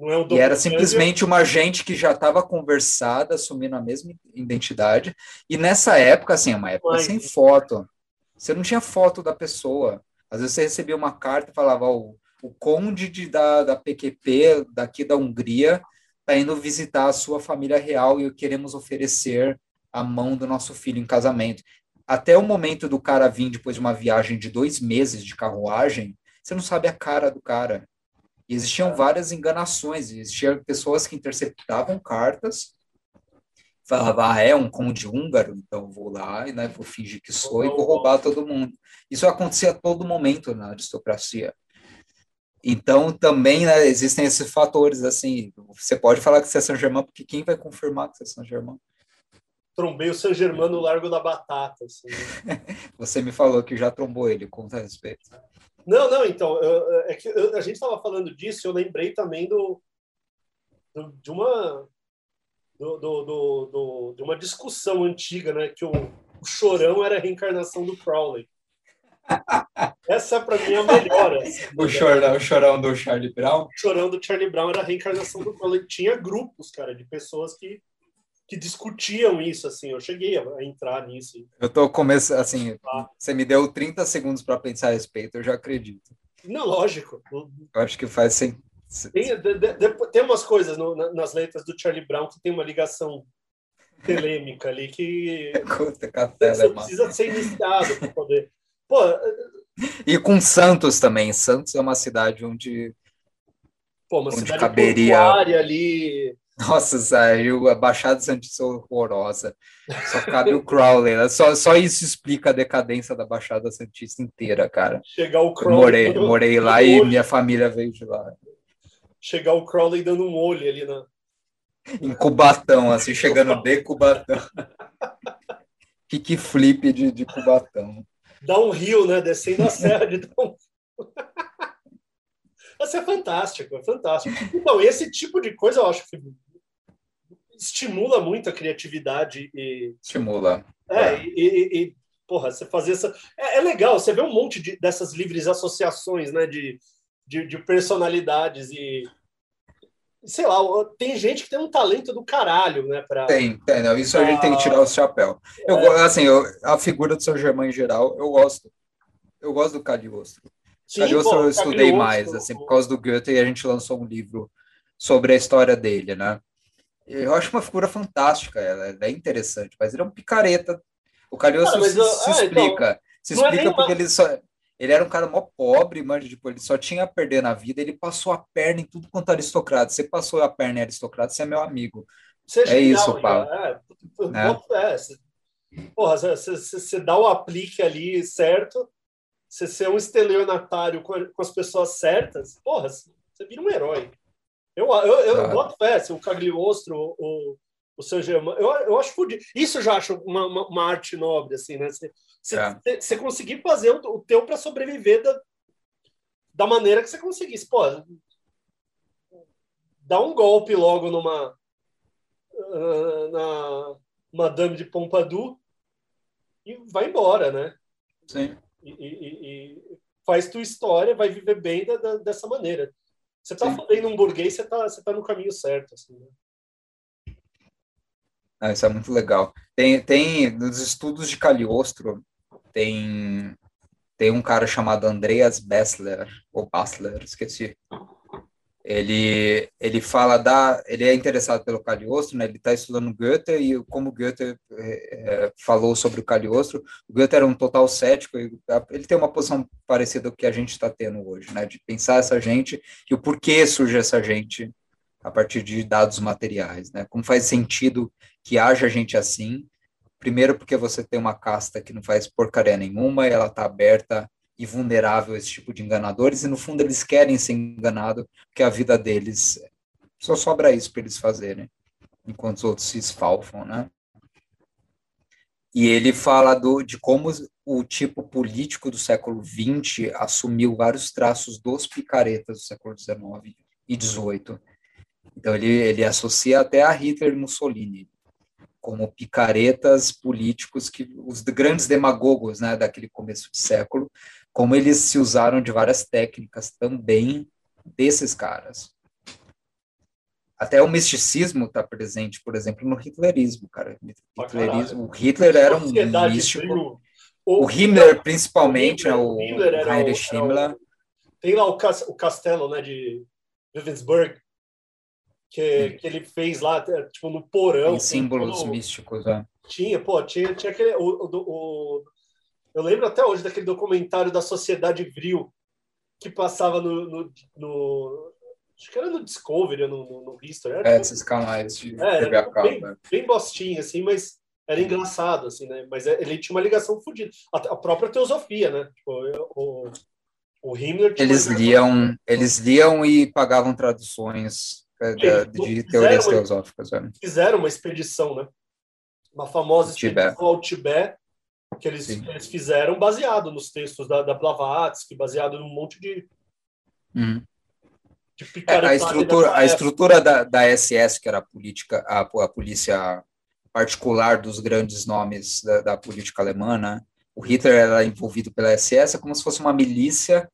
Speaker 2: É
Speaker 1: e era simplesmente uma gente que já estava conversada, assumindo a mesma identidade. E nessa época, assim, é uma época sem foto. Você não tinha foto da pessoa. Às vezes você recebia uma carta e falava: oh, o conde de, da, da PQP, daqui da Hungria, está indo visitar a sua família real e queremos oferecer a mão do nosso filho em casamento. Até o momento do cara vir depois de uma viagem de dois meses de carruagem, você não sabe a cara do cara. E existiam várias enganações, existiam pessoas que interceptavam cartas, falavam, ah, é um conde húngaro, então vou lá e né, vou fingir que sou e vou roubar todo mundo. Isso acontecia a todo momento na aristocracia. Então, também né, existem esses fatores, assim, você pode falar que você é Saint-Germain, porque quem vai confirmar que você é Saint-Germain?
Speaker 2: Trombei o Saint-Germain no Largo da Batata. Assim.
Speaker 1: você me falou que já trombou ele, com respeito.
Speaker 2: Não, não, então, eu, é que eu, a gente estava falando disso, eu lembrei também do, do de uma do, do, do, de uma discussão antiga, né, que o, o Chorão era a reencarnação do Crowley. Essa para mim é a melhor. Assim,
Speaker 1: o, chorão, o chorão do Charlie Brown? O
Speaker 2: chorão do Charlie Brown era a reencarnação do Crowley. Tinha grupos, cara, de pessoas que que discutiam isso, assim, eu cheguei a entrar nisso.
Speaker 1: Eu tô começando, assim, ah. você me deu 30 segundos para pensar a respeito, eu já acredito.
Speaker 2: Não, lógico.
Speaker 1: Eu acho que faz sem...
Speaker 2: Tem, de, de, tem umas coisas no, nas letras do Charlie Brown que tem uma ligação telêmica ali que você precisa ser iniciado para poder. Pô,
Speaker 1: e com Santos também. Santos é uma cidade onde,
Speaker 2: Pô, uma onde cidade caberia ali
Speaker 1: nossa, saiu a Baixada Santista horrorosa. Só cabe o Crowley. Né? Só, só isso explica a decadência da Baixada Santista inteira, cara.
Speaker 2: Chegar o Crowley.
Speaker 1: morei, morei lá e minha família veio de lá.
Speaker 2: Chegar o Crowley dando um olho ali na.
Speaker 1: Em Cubatão, assim, chegando de Cubatão. que flip de, de Cubatão.
Speaker 2: Dá um rio, né? Descendo a serra de Dom. Isso é fantástico, é fantástico. Então, esse tipo de coisa eu acho que estimula muito a criatividade e.
Speaker 1: Estimula.
Speaker 2: É, é. E, e, porra, você fazer essa. É, é, legal, você vê um monte de, dessas livres associações, né, de, de, de personalidades e. Sei lá, tem gente que tem um talento do caralho, né? Pra,
Speaker 1: tem, tem, não, isso pra... a gente tem que tirar o chapéu. Eu, é. assim, eu, a figura do São Germain em geral, eu gosto. Eu gosto do Cagliostro. Sim, Cagliostro eu estudei mais, assim, por causa do Goethe, e a gente lançou um livro sobre a história dele, né? Eu acho uma figura fantástica, ela é interessante, mas ele é um picareta. O Calhoso se, se, é, explica. Então, se explica é porque uma... ele só. Ele era um cara mó pobre, mas tipo, ele só tinha a perder na vida, ele passou a perna em tudo quanto aristocrata. Você passou a perna em aristocrata, você é meu amigo. Você é, é isso, Paulo. É,
Speaker 2: é. é. Porra, você, você dá o aplique ali certo, você ser um estelionatário com, com as pessoas certas, porra, você vira um herói. Eu, eu, eu claro. boto fé, assim, o Cagliostro, o, o San Germain, eu, eu acho fudido. Isso eu já acho uma, uma, uma, arte nobre, assim, né? Você, é. conseguir fazer o, o teu para sobreviver da, da maneira que você conseguisse. Pô, dá um golpe logo numa uh, na Madame de Pompadour e vai embora, né?
Speaker 1: Sim.
Speaker 2: E, e, e faz tua história, vai viver bem da, da, dessa maneira. Você está fazendo um burguês, você está você tá no caminho certo. Assim, né?
Speaker 1: ah, isso é muito legal. Tem, tem nos estudos de Cagliostro, tem, tem um cara chamado Andreas Bessler, ou Bassler, esqueci. Ele, ele fala da. Ele é interessado pelo Cagliostro, né? ele está estudando Goethe, e como Goethe é, falou sobre o Cagliostro, o Goethe era um total cético, ele tem uma posição parecida com que a gente está tendo hoje, né? de pensar essa gente e o porquê surge essa gente a partir de dados materiais. Né? Como faz sentido que haja gente assim? Primeiro, porque você tem uma casta que não faz porcaria nenhuma, ela está aberta e vulnerável a esse tipo de enganadores, e no fundo eles querem ser enganados, porque a vida deles só sobra isso para eles fazerem, enquanto os outros se esfalfam, né? E ele fala do, de como o tipo político do século XX assumiu vários traços dos picaretas do século XIX e XVIII. Então ele, ele associa até a Hitler e Mussolini como picaretas políticos que os grandes demagogos, né, daquele começo de século, como eles se usaram de várias técnicas também desses caras. Até o misticismo está presente, por exemplo, no hitlerismo, cara. Hitlerismo, o Hitler era um místico. O, Himmler, principalmente, o, né, o, o Heinrich Himmler.
Speaker 2: Tem lá o, castelo né, de Ravensburg, que, que ele fez lá, tipo, no porão. Tem
Speaker 1: símbolos místicos, né?
Speaker 2: Tinha, pô, tinha, tinha aquele. O, o, o, eu lembro até hoje daquele documentário da Sociedade Vril que passava no, no, no acho que era no Discovery, no, no, no History.
Speaker 1: Era, é, esses canais de
Speaker 2: é, TV a cabo. Bem, né? bem bostinho, assim, mas era engraçado, assim, né? Mas é, ele tinha uma ligação fodida. A, a, própria teosofia, né? Tipo, o, o Himmler...
Speaker 1: Eles liam, eles liam e pagavam traduções é, de, de teorias teosóficas. Né?
Speaker 2: Fizeram uma expedição, né? Uma famosa expedição ao Tibete, que eles, eles fizeram baseado nos textos da, da Blavatsky, baseado num monte de.
Speaker 1: Uhum. de é, a estrutura, a estrutura da, da SS, que era a política, a, a polícia particular dos grandes nomes da, da política alemã, né? o Hitler era envolvido pela SS, é como se fosse uma milícia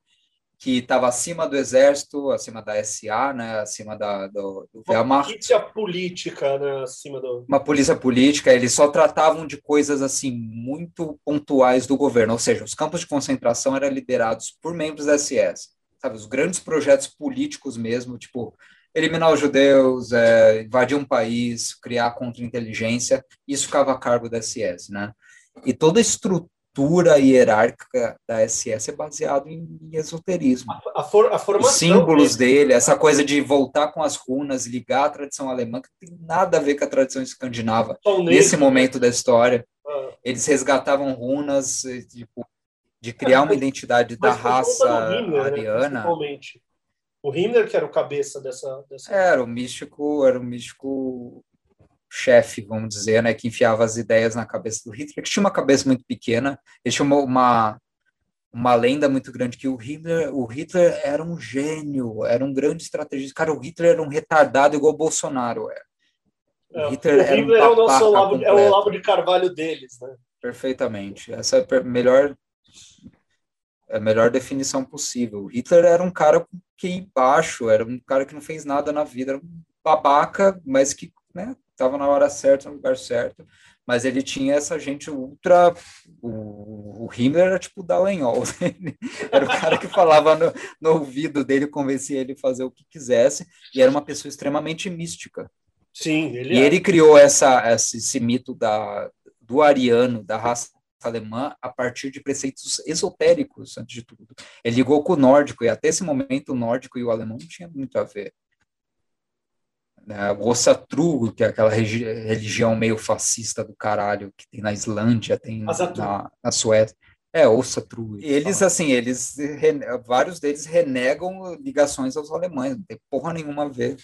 Speaker 1: que estava acima do exército, acima da SA, né, acima da, do, do
Speaker 2: Uma polícia política, né, acima do...
Speaker 1: Uma polícia política, eles só tratavam de coisas, assim, muito pontuais do governo, ou seja, os campos de concentração eram liderados por membros da SS, sabe, os grandes projetos políticos mesmo, tipo, eliminar os judeus, é, invadir um país, criar contra-inteligência, isso ficava a cargo da SS, né, e toda a estrutura estrutura hierárquica da SS é baseado em, em esoterismo.
Speaker 2: A, for, a formação
Speaker 1: Os símbolos dele. dele, essa coisa de voltar com as runas, ligar a tradição alemã, que não tem nada a ver com a tradição escandinava nesse momento da história. Ah. Eles resgatavam runas, tipo, de criar uma identidade da raça Himmler, né, ariana.
Speaker 2: Né, o Himmler que era o cabeça dessa, dessa...
Speaker 1: Era o místico, era o místico chefe, vamos dizer, né, que enfiava as ideias na cabeça do Hitler, que tinha uma cabeça muito pequena, ele tinha uma, uma lenda muito grande que o Hitler, o Hitler era um gênio, era um grande estrategista. Cara, o Hitler era um retardado igual o Bolsonaro é.
Speaker 2: O é, Hitler, o Hitler um é, o nosso Olavo, é o Olavo de Carvalho deles, né?
Speaker 1: Perfeitamente. Essa é a melhor a melhor definição possível. O Hitler era um cara que baixo, era um cara que não fez nada na vida, era um babaca, mas que né, estava na hora certa, no lugar certo, mas ele tinha essa gente ultra. O, o Himmler era tipo o Dallagnol, era o cara que falava no, no ouvido dele, convencia ele a fazer o que quisesse, e era uma pessoa extremamente mística.
Speaker 2: Sim,
Speaker 1: ele E é. ele criou essa, esse, esse mito da, do ariano, da raça alemã, a partir de preceitos esotéricos, antes de tudo. Ele ligou com o nórdico, e até esse momento o nórdico e o alemão não tinham muito a ver né, o Ossatru, que é aquela religião meio fascista do caralho que tem na Islândia, tem na, na Suécia. É, Ossatru. Eles, assim, eles, vários deles renegam ligações aos alemães, não tem porra nenhuma a ver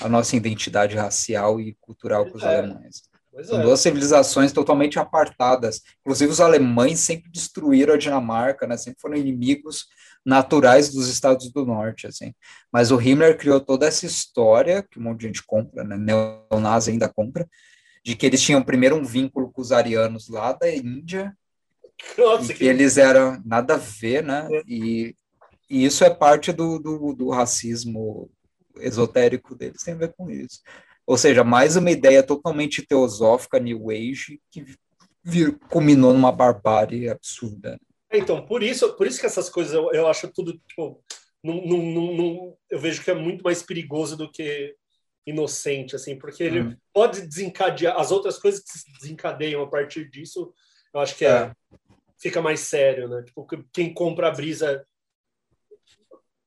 Speaker 1: a nossa identidade racial e cultural com os é. alemães. Pois São é. duas civilizações totalmente apartadas. Inclusive, os alemães sempre destruíram a Dinamarca, né? sempre foram inimigos naturais dos Estados do Norte, assim. Mas o Himmler criou toda essa história, que um monte de gente compra, né, neonazi ainda compra, de que eles tinham primeiro um vínculo com os arianos lá da Índia, Nossa, e que, que, eles eram nada a ver, né, é. e, e, isso é parte do, do, do racismo esotérico deles, tem a ver com isso. Ou seja, mais uma ideia totalmente teosófica, New Age, que vir, culminou numa barbárie absurda.
Speaker 2: Então, por isso, por isso que essas coisas eu, eu acho tudo, tipo, num, num, num, eu vejo que é muito mais perigoso do que inocente, assim, porque ele hum. pode desencadear as outras coisas que se desencadeiam a partir disso, eu acho que é, é. fica mais sério, né? Tipo, quem compra a brisa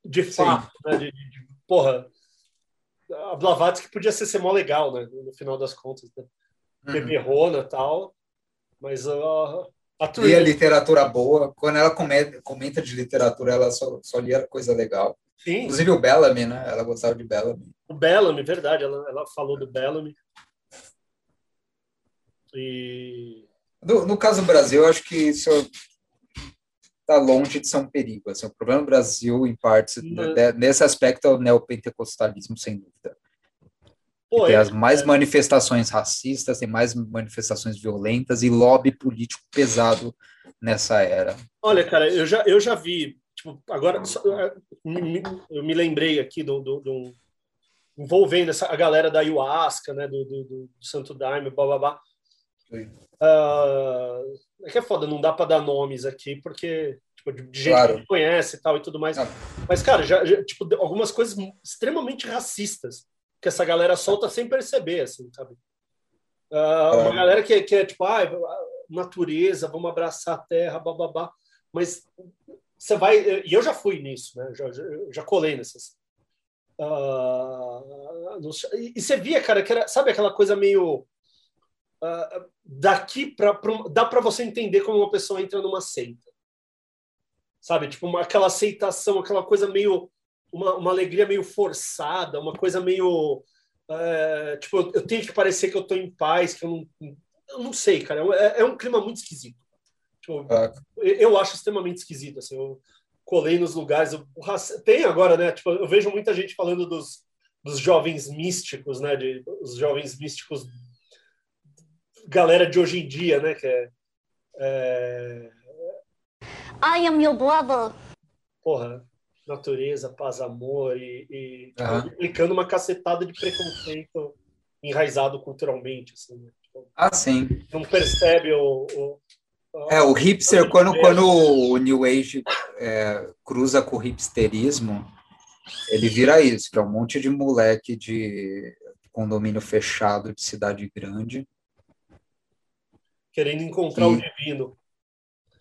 Speaker 2: de fato, né? De, de, de, porra, a Blavatsky podia ser, ser mó legal, né? No final das contas, né? Uhum. Beberrona e tal, mas uh,
Speaker 1: lia literatura boa. Quando ela comenta de literatura, ela só, só lia coisa legal. Sim. Inclusive o Bellamy, né? Ela gostava de Bellamy.
Speaker 2: O Bellamy, verdade. Ela, ela falou do Bellamy. E...
Speaker 1: No, no caso do Brasil, eu acho que isso está longe de ser um perigo. Assim, o problema do Brasil, em parte, nesse aspecto, é o neopentecostalismo, sem dúvida. Pô, tem é, as mais é. manifestações racistas, tem mais manifestações violentas e lobby político pesado nessa era.
Speaker 2: Olha, cara, eu já, eu já vi, tipo, agora é, eu me lembrei aqui do, do, do envolvendo essa, a galera da ayahuasca, né, do, do, do Santo Daime, blá, blá, blá. Uh, é que é foda, não dá para dar nomes aqui, porque tipo, de, de gente claro. que conhece e tal e tudo mais. Ah. Mas, cara, já, já, tipo, algumas coisas extremamente racistas que essa galera solta sem perceber, assim, sabe? Uh, uma galera que, que é tipo, ah, natureza, vamos abraçar a terra, bababá. Mas você vai. E eu já fui nisso, né? Já, já, já colei nessas. Uh, e você via, cara, que era, sabe aquela coisa meio. Uh, daqui para. Dá para você entender como uma pessoa entra numa seita. Sabe? Tipo, uma, aquela aceitação, aquela coisa meio uma, uma alegria meio forçada, uma coisa meio. É, tipo, eu tenho que parecer que eu estou em paz, que eu não. Eu não sei, cara. É, é um clima muito esquisito. Tipo, ah. Eu acho extremamente esquisito. Assim, eu colei nos lugares. Eu, tem agora, né? Tipo, eu vejo muita gente falando dos, dos jovens místicos, né? De, os jovens místicos. Galera de hoje em dia, né? Que é. é...
Speaker 6: I am your brother.
Speaker 2: Porra, natureza, paz, amor e, e uhum. aplicando uma cacetada de preconceito enraizado culturalmente. Assim, né?
Speaker 1: tipo, ah, sim.
Speaker 2: Não percebe o, o
Speaker 1: é, o hipster, quando, quando o New Age é, cruza com o hipsterismo, ele vira isso, que é um monte de moleque de condomínio fechado de cidade grande.
Speaker 2: Querendo encontrar e, o divino.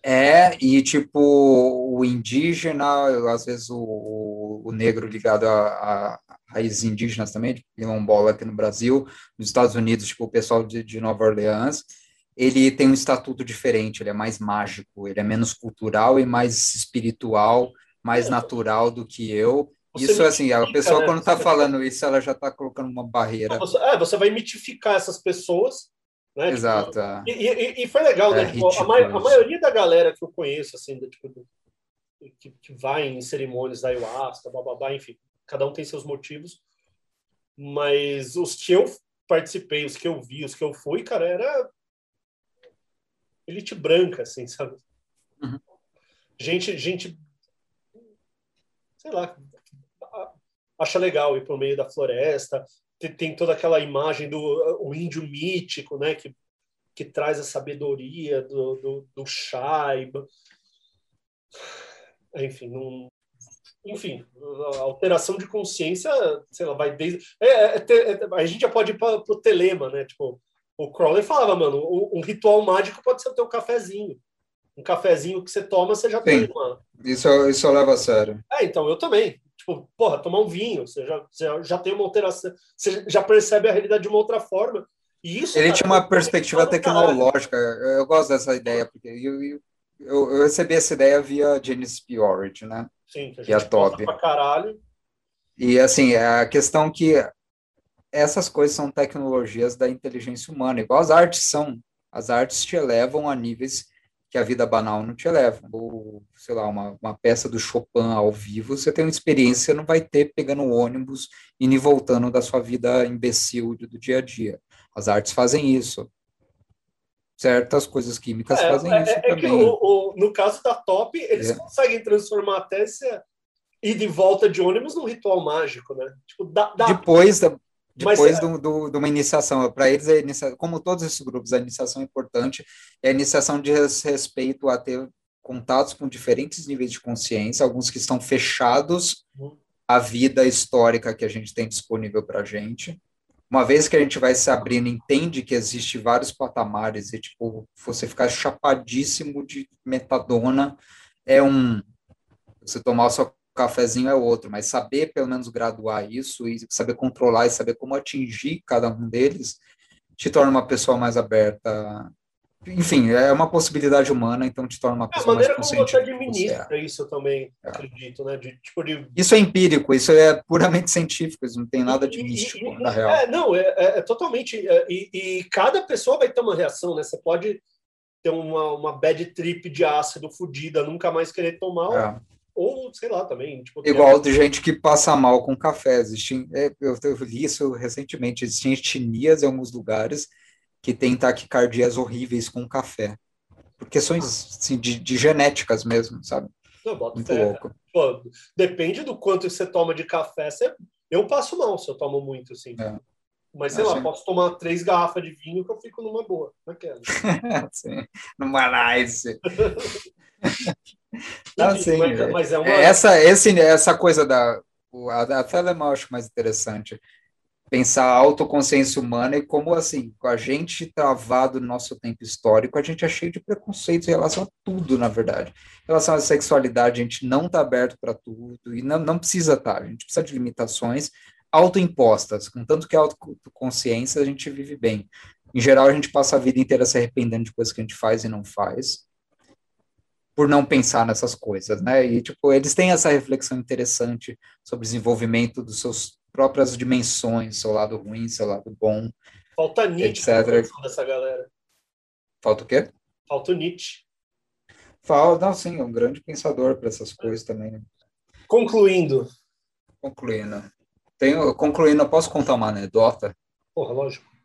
Speaker 1: É, e tipo, o indígena, às vezes o, o negro ligado a, a raízes indígenas também, de quilombola aqui no Brasil, nos Estados Unidos, tipo, o pessoal de, de Nova Orleans, ele tem um estatuto diferente, ele é mais mágico, ele é menos cultural e mais espiritual, mais é. natural do que eu. Você isso, assim, a pessoa, né? quando está falando isso, ela já está colocando uma barreira.
Speaker 2: Você, é, você vai mitificar essas pessoas, né? Tipo,
Speaker 1: Exato.
Speaker 2: Tipo, e, e, e, foi legal, né? É, tipo, a, ma a, maioria da galera que eu conheço, assim, do, tipo, que, que, vai em cerimônias da ayahuasca, bababá, enfim, cada um tem seus motivos, mas os que eu participei, os que eu vi, os que eu fui, cara, era elite branca, assim, sabe? Uhum. Gente, gente, sei lá, acha legal ir por meio da floresta, tem, toda aquela imagem do o índio mítico, né, que, que traz a sabedoria do, do, do Shaiba. Enfim, não, enfim, a alteração de consciência, sei lá, vai desde. É, é, é, a gente já pode ir para o telema, né? Tipo, o Crowley falava, mano, um, um, ritual mágico pode ser o teu cafezinho. Um cafezinho que você toma, você já Sim, tem uma.
Speaker 1: Isso, isso eu levo a sério.
Speaker 2: É, então, eu também. Tipo, porra, tomar um vinho, você já, você já tem uma alteração, você já percebe a realidade de uma outra forma. E isso,
Speaker 1: Ele cara, tinha uma perspectiva tecnológica. Eu gosto dessa ideia, porque eu, eu, eu, recebi essa ideia via Genesis P. Origin, né?
Speaker 2: Sim, que a gente que é top. pra caralho.
Speaker 1: E assim, a questão que essas coisas são tecnologias da inteligência humana, igual as artes são. As artes te elevam a níveis que a vida banal não te eleva. Ou, sei lá, uma, uma peça do Chopin ao vivo, você tem uma experiência, você não vai ter pegando o ônibus indo e voltando da sua vida imbecil do dia a dia. As artes fazem isso. Certas coisas químicas é, fazem é, isso é também. Que
Speaker 2: o, o, no caso da Top, eles é. conseguem transformar até esse ir de volta de ônibus num ritual mágico, né? Tipo,
Speaker 1: dá, dá... Depois da, depois Mas, do, do, de uma iniciação. Para eles, é inicia, como todos esses grupos, a iniciação é importante. É a iniciação de respeito a ter contatos com diferentes níveis de consciência, alguns que estão fechados à vida histórica que a gente tem disponível para a gente. Uma vez que a gente vai se abrindo, entende que existe vários patamares e, tipo, você ficar chapadíssimo de metadona é um... Você tomar a sua cafezinho é outro, mas saber pelo menos graduar isso e saber controlar e saber como atingir cada um deles te torna uma pessoa mais aberta. Enfim, é uma possibilidade humana, então te torna uma pessoa mais consciente.
Speaker 2: A maneira como você administra você é. isso eu também é. acredito, né? De, tipo, de...
Speaker 1: Isso é empírico, isso é puramente científico, isso não tem nada de místico, e, na real.
Speaker 2: É, não, é, é, é totalmente... É, e, e, cada pessoa vai ter uma reação, né? Você pode ter uma, uma bad trip de ácido fodida, nunca mais querer tomar, ou, sei lá, também. Tipo,
Speaker 1: Igual de gente que passa mal com café. Existem, é, eu, eu li isso recentemente. Existem etnias em alguns lugares que têm taquicardias horríveis com café. Por questões assim, de, de genéticas mesmo, sabe?
Speaker 2: Não, Muito fé. louco. Pô, depende do quanto você toma de café. Você... Eu passo mal se eu tomo muito, assim. É. Mas, sei lá, posso tomar três garrafas de vinho que eu fico numa boa. Naquela.
Speaker 1: Sim, numa nice. Não, sim, mas, é, mas é uma... essa, esse, essa coisa da. A, a acho mais interessante. Pensar a autoconsciência humana e como, assim, com a gente travado no nosso tempo histórico, a gente é cheio de preconceitos em relação a tudo, na verdade. Em relação à sexualidade, a gente não está aberto para tudo e não, não precisa estar. Tá, a gente precisa de limitações autoimpostas. Contanto que a autoconsciência, a gente vive bem. Em geral, a gente passa a vida inteira se arrependendo de coisas que a gente faz e não faz por não pensar nessas coisas, né? E tipo, eles têm essa reflexão interessante sobre o desenvolvimento dos seus próprias dimensões, seu lado ruim, seu lado bom.
Speaker 2: Falta Nietzsche etc. dessa galera.
Speaker 1: Falta o quê?
Speaker 2: Falta o Nietzsche.
Speaker 1: Falta, não, sim, é um grande pensador para essas coisas também.
Speaker 2: Concluindo.
Speaker 1: Concluindo. Tenho, concluindo, eu posso contar uma anedota?
Speaker 2: Porra, lógico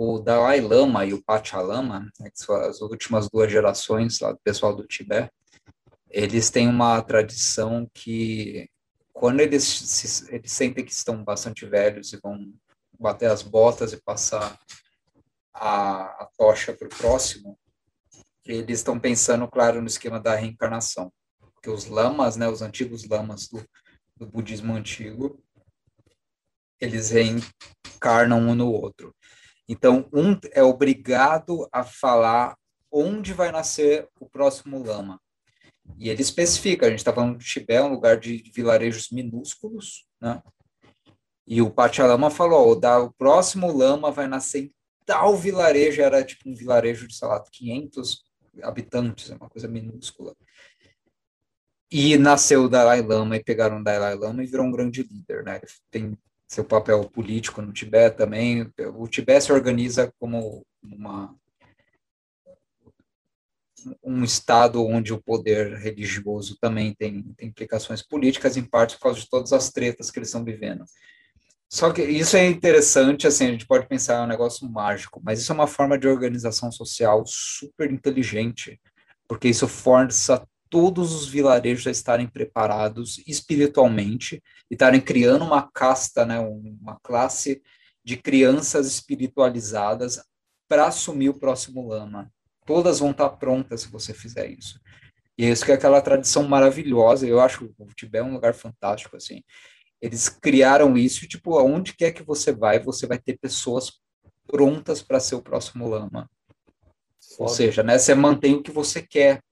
Speaker 1: o Dalai Lama e o Pachalama, né, que são as últimas duas gerações lá do pessoal do Tibete, eles têm uma tradição que quando eles, se, eles sentem que estão bastante velhos e vão bater as botas e passar a, a tocha para o próximo, eles estão pensando, claro, no esquema da reencarnação. Porque os lamas, né, os antigos lamas do, do budismo antigo, eles reencarnam um no outro. Então, um é obrigado a falar onde vai nascer o próximo lama. E ele especifica, a gente está falando de Tibete, um lugar de vilarejos minúsculos, né? E o Pachalama falou, o, o próximo lama vai nascer em tal vilarejo, era tipo um vilarejo de, sei lá, 500 habitantes, é uma coisa minúscula. E nasceu o Dalai Lama e pegaram o Dalai Lama e virou um grande líder, né? Ele tem seu papel político no Tibete também. O Tibete se organiza como uma um estado onde o poder religioso também tem, tem implicações políticas, em parte por causa de todas as tretas que eles estão vivendo. Só que isso é interessante, assim, a gente pode pensar é um negócio mágico, mas isso é uma forma de organização social super inteligente, porque isso força todos os vilarejos a estarem preparados espiritualmente estarem criando uma casta, né, uma classe de crianças espiritualizadas para assumir o próximo lama. Todas vão estar prontas se você fizer isso. E é isso que é aquela tradição maravilhosa. Eu acho que o Tibete é um lugar fantástico, assim. Eles criaram isso, tipo, aonde quer que você vai, você vai ter pessoas prontas para ser o próximo lama. Foda. Ou seja, né, você mantém o que você quer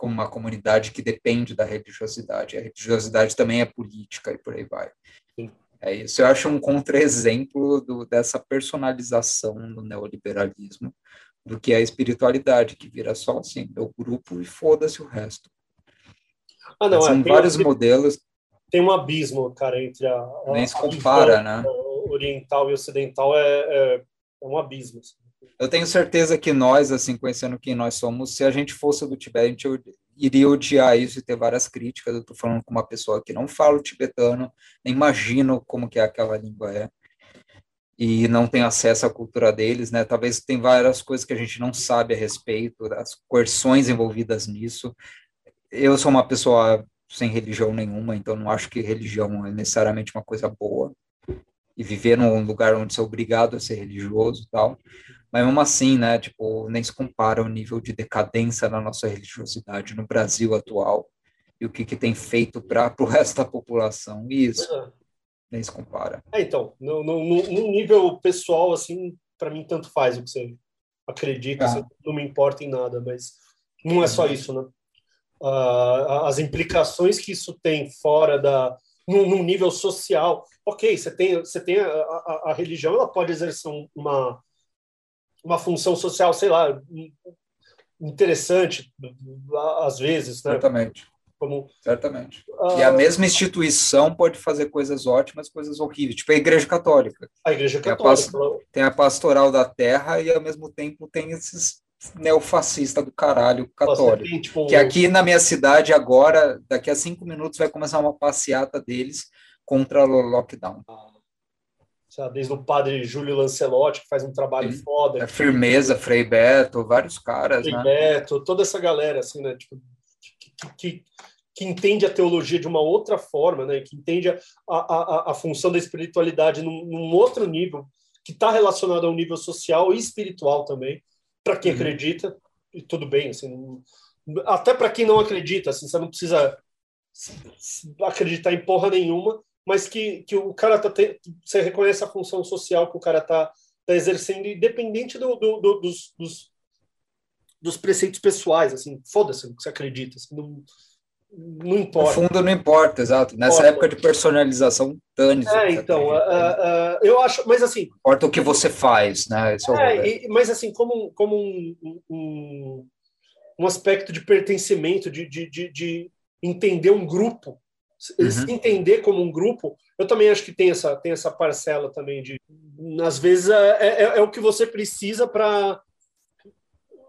Speaker 1: como uma comunidade que depende da religiosidade. A religiosidade também é política e por aí vai. Sim. É isso. Eu acho um contra-exemplo dessa personalização do neoliberalismo do que a espiritualidade, que vira só assim, meu grupo e foda-se o resto. Ah, não, São é, vários um, modelos.
Speaker 2: Tem um abismo, cara, entre a.
Speaker 1: Nem se compara, né?
Speaker 2: Oriental e ocidental é, é, é um abismo. Assim.
Speaker 1: Eu tenho certeza que nós, assim, conhecendo quem nós somos, se a gente fosse do Tibete, a gente iria odiar isso e ter várias críticas. Eu estou falando com uma pessoa que não fala o tibetano, nem imagino como que aquela língua é e não tem acesso à cultura deles, né? Talvez tem várias coisas que a gente não sabe a respeito, das coerções envolvidas nisso. Eu sou uma pessoa sem religião nenhuma, então não acho que religião é necessariamente uma coisa boa. E viver num lugar onde é obrigado a ser religioso e tal. Mas mesmo assim, né, tipo, nem se compara o nível de decadência na nossa religiosidade no Brasil atual e o que, que tem feito para o resto da população. E isso nem se compara.
Speaker 2: É, então, no, no, no nível pessoal, assim, para mim tanto faz o que você acredita, ah. não me importa em nada, mas não é só uhum. isso, né? Uh, as implicações que isso tem fora da no, nível social, ok, você tem você tem a, a, a, religião, ela pode exercer uma uma função social, sei lá, interessante às vezes, né?
Speaker 1: Exatamente. Como... Certamente. Uh... E a mesma instituição pode fazer coisas ótimas, coisas horríveis, tipo a Igreja Católica.
Speaker 2: A Igreja Católica.
Speaker 1: Tem a, tem a pastoral da terra e, ao mesmo tempo, tem esses neofascista do caralho católico. Tem, tipo, que aqui na minha cidade, agora, daqui a cinco minutos, vai começar uma passeata deles contra o lockdown.
Speaker 2: Ah, desde o padre Júlio Lancelotti, que faz um trabalho Sim. foda.
Speaker 1: É firmeza, Frei Beto, vários caras,
Speaker 2: Frei
Speaker 1: né?
Speaker 2: Beto, toda essa galera, assim, né? Tipo, que, que, que entende a teologia de uma outra forma, né? que entende a, a, a função da espiritualidade num, num outro nível, que está relacionado ao nível social e espiritual também, para quem uhum. acredita, e tudo bem, assim, até para quem não acredita, assim, você não precisa acreditar em porra nenhuma, mas que, que o cara tá te, você reconhece a função social que o cara tá, tá exercendo, independente do, do, do dos, dos, dos, preceitos pessoais, assim, foda-se o que você acredita, assim, não, não importa.
Speaker 1: No fundo, não importa, exato. Nessa importa. época de personalização, dane
Speaker 2: É, então, uh, uh, eu acho, mas assim.
Speaker 1: Importa o que você faz, né?
Speaker 2: É, é e, mas assim, como, como um, um, um aspecto de pertencimento, de, de, de, de entender um grupo, uhum. se entender como um grupo, eu também acho que tem essa, tem essa parcela também de. Às vezes é, é, é o que você precisa para.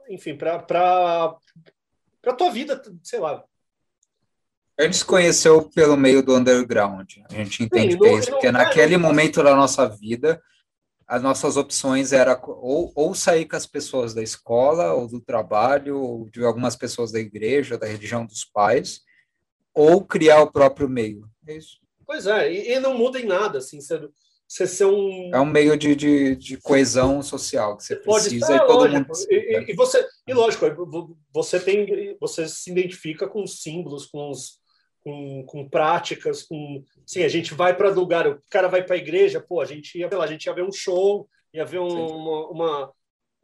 Speaker 2: Enfim, para a tua vida, sei lá,
Speaker 1: a gente se conheceu pelo meio do underground. A gente entende Sim, é isso, porque naquele momento da nossa vida, as nossas opções era ou, ou sair com as pessoas da escola, ou do trabalho, ou de algumas pessoas da igreja, da religião dos pais, ou criar o próprio meio. É isso.
Speaker 2: Pois é, e, e não muda em nada, assim, você, você ser um...
Speaker 1: É um meio de, de, de coesão social que você Pode precisa estar, e todo lógico. mundo...
Speaker 2: E, e, você, e lógico, você tem, você se identifica com os símbolos, com os com, com práticas, com sim, a gente vai para lugar, o cara vai para a igreja, pô, a gente ia, lá, a gente ia ver um show, ia ver um, uma, uma,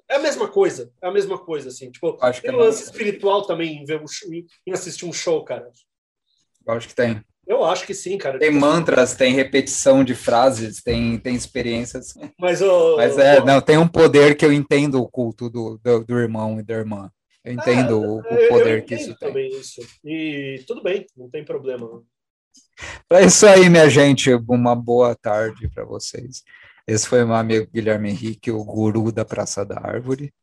Speaker 2: é a mesma coisa, é a mesma coisa assim, tipo, acho tem um lance espiritual também em ver um, em assistir um show, cara.
Speaker 1: Eu acho que tem.
Speaker 2: Eu acho que sim, cara.
Speaker 1: Tem mantras, tem repetição de frases, tem, tem experiências.
Speaker 2: Mas, oh,
Speaker 1: Mas é, oh, não, tem um poder que eu entendo o culto do, do, do irmão e da irmã. Eu entendo é, o, o, poder que isso
Speaker 2: tem. também isso. E tudo bem, não tem problema.
Speaker 1: É isso aí, minha gente. Uma boa tarde para vocês. Esse foi meu amigo Guilherme Henrique, o guru da Praça da Árvore.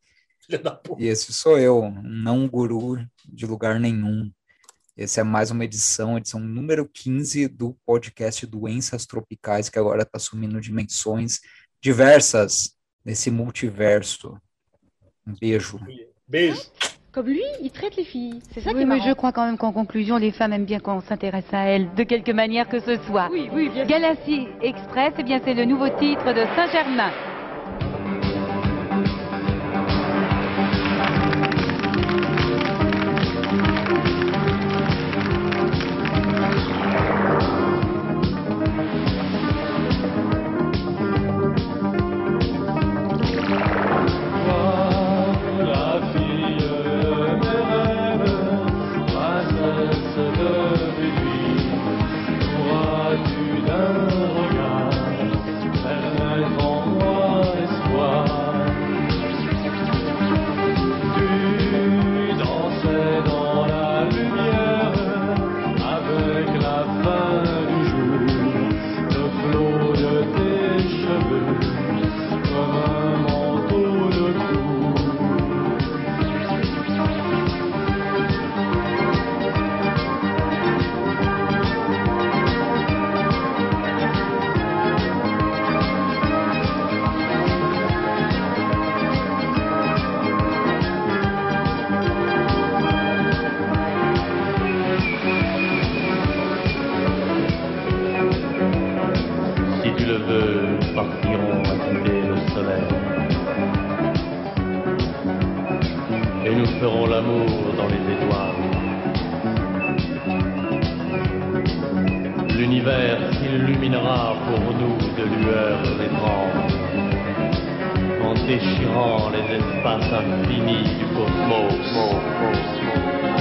Speaker 1: E esse sou eu, não guru de lugar nenhum. Esse é mais uma edição, edição número 15 do podcast Doenças Tropicais, que agora está assumindo dimensões diversas nesse multiverso. Um beijo.
Speaker 2: Beijo.
Speaker 7: Comme lui, il traite les filles. C'est ça oui, qui est mais
Speaker 8: je crois quand même qu'en conclusion, les femmes aiment bien qu'on s'intéresse à elles, de quelque manière que ce soit.
Speaker 7: Oui, oui, bien
Speaker 8: Galassie Express, eh bien, c'est le nouveau titre de Saint-Germain.
Speaker 9: small, small, small.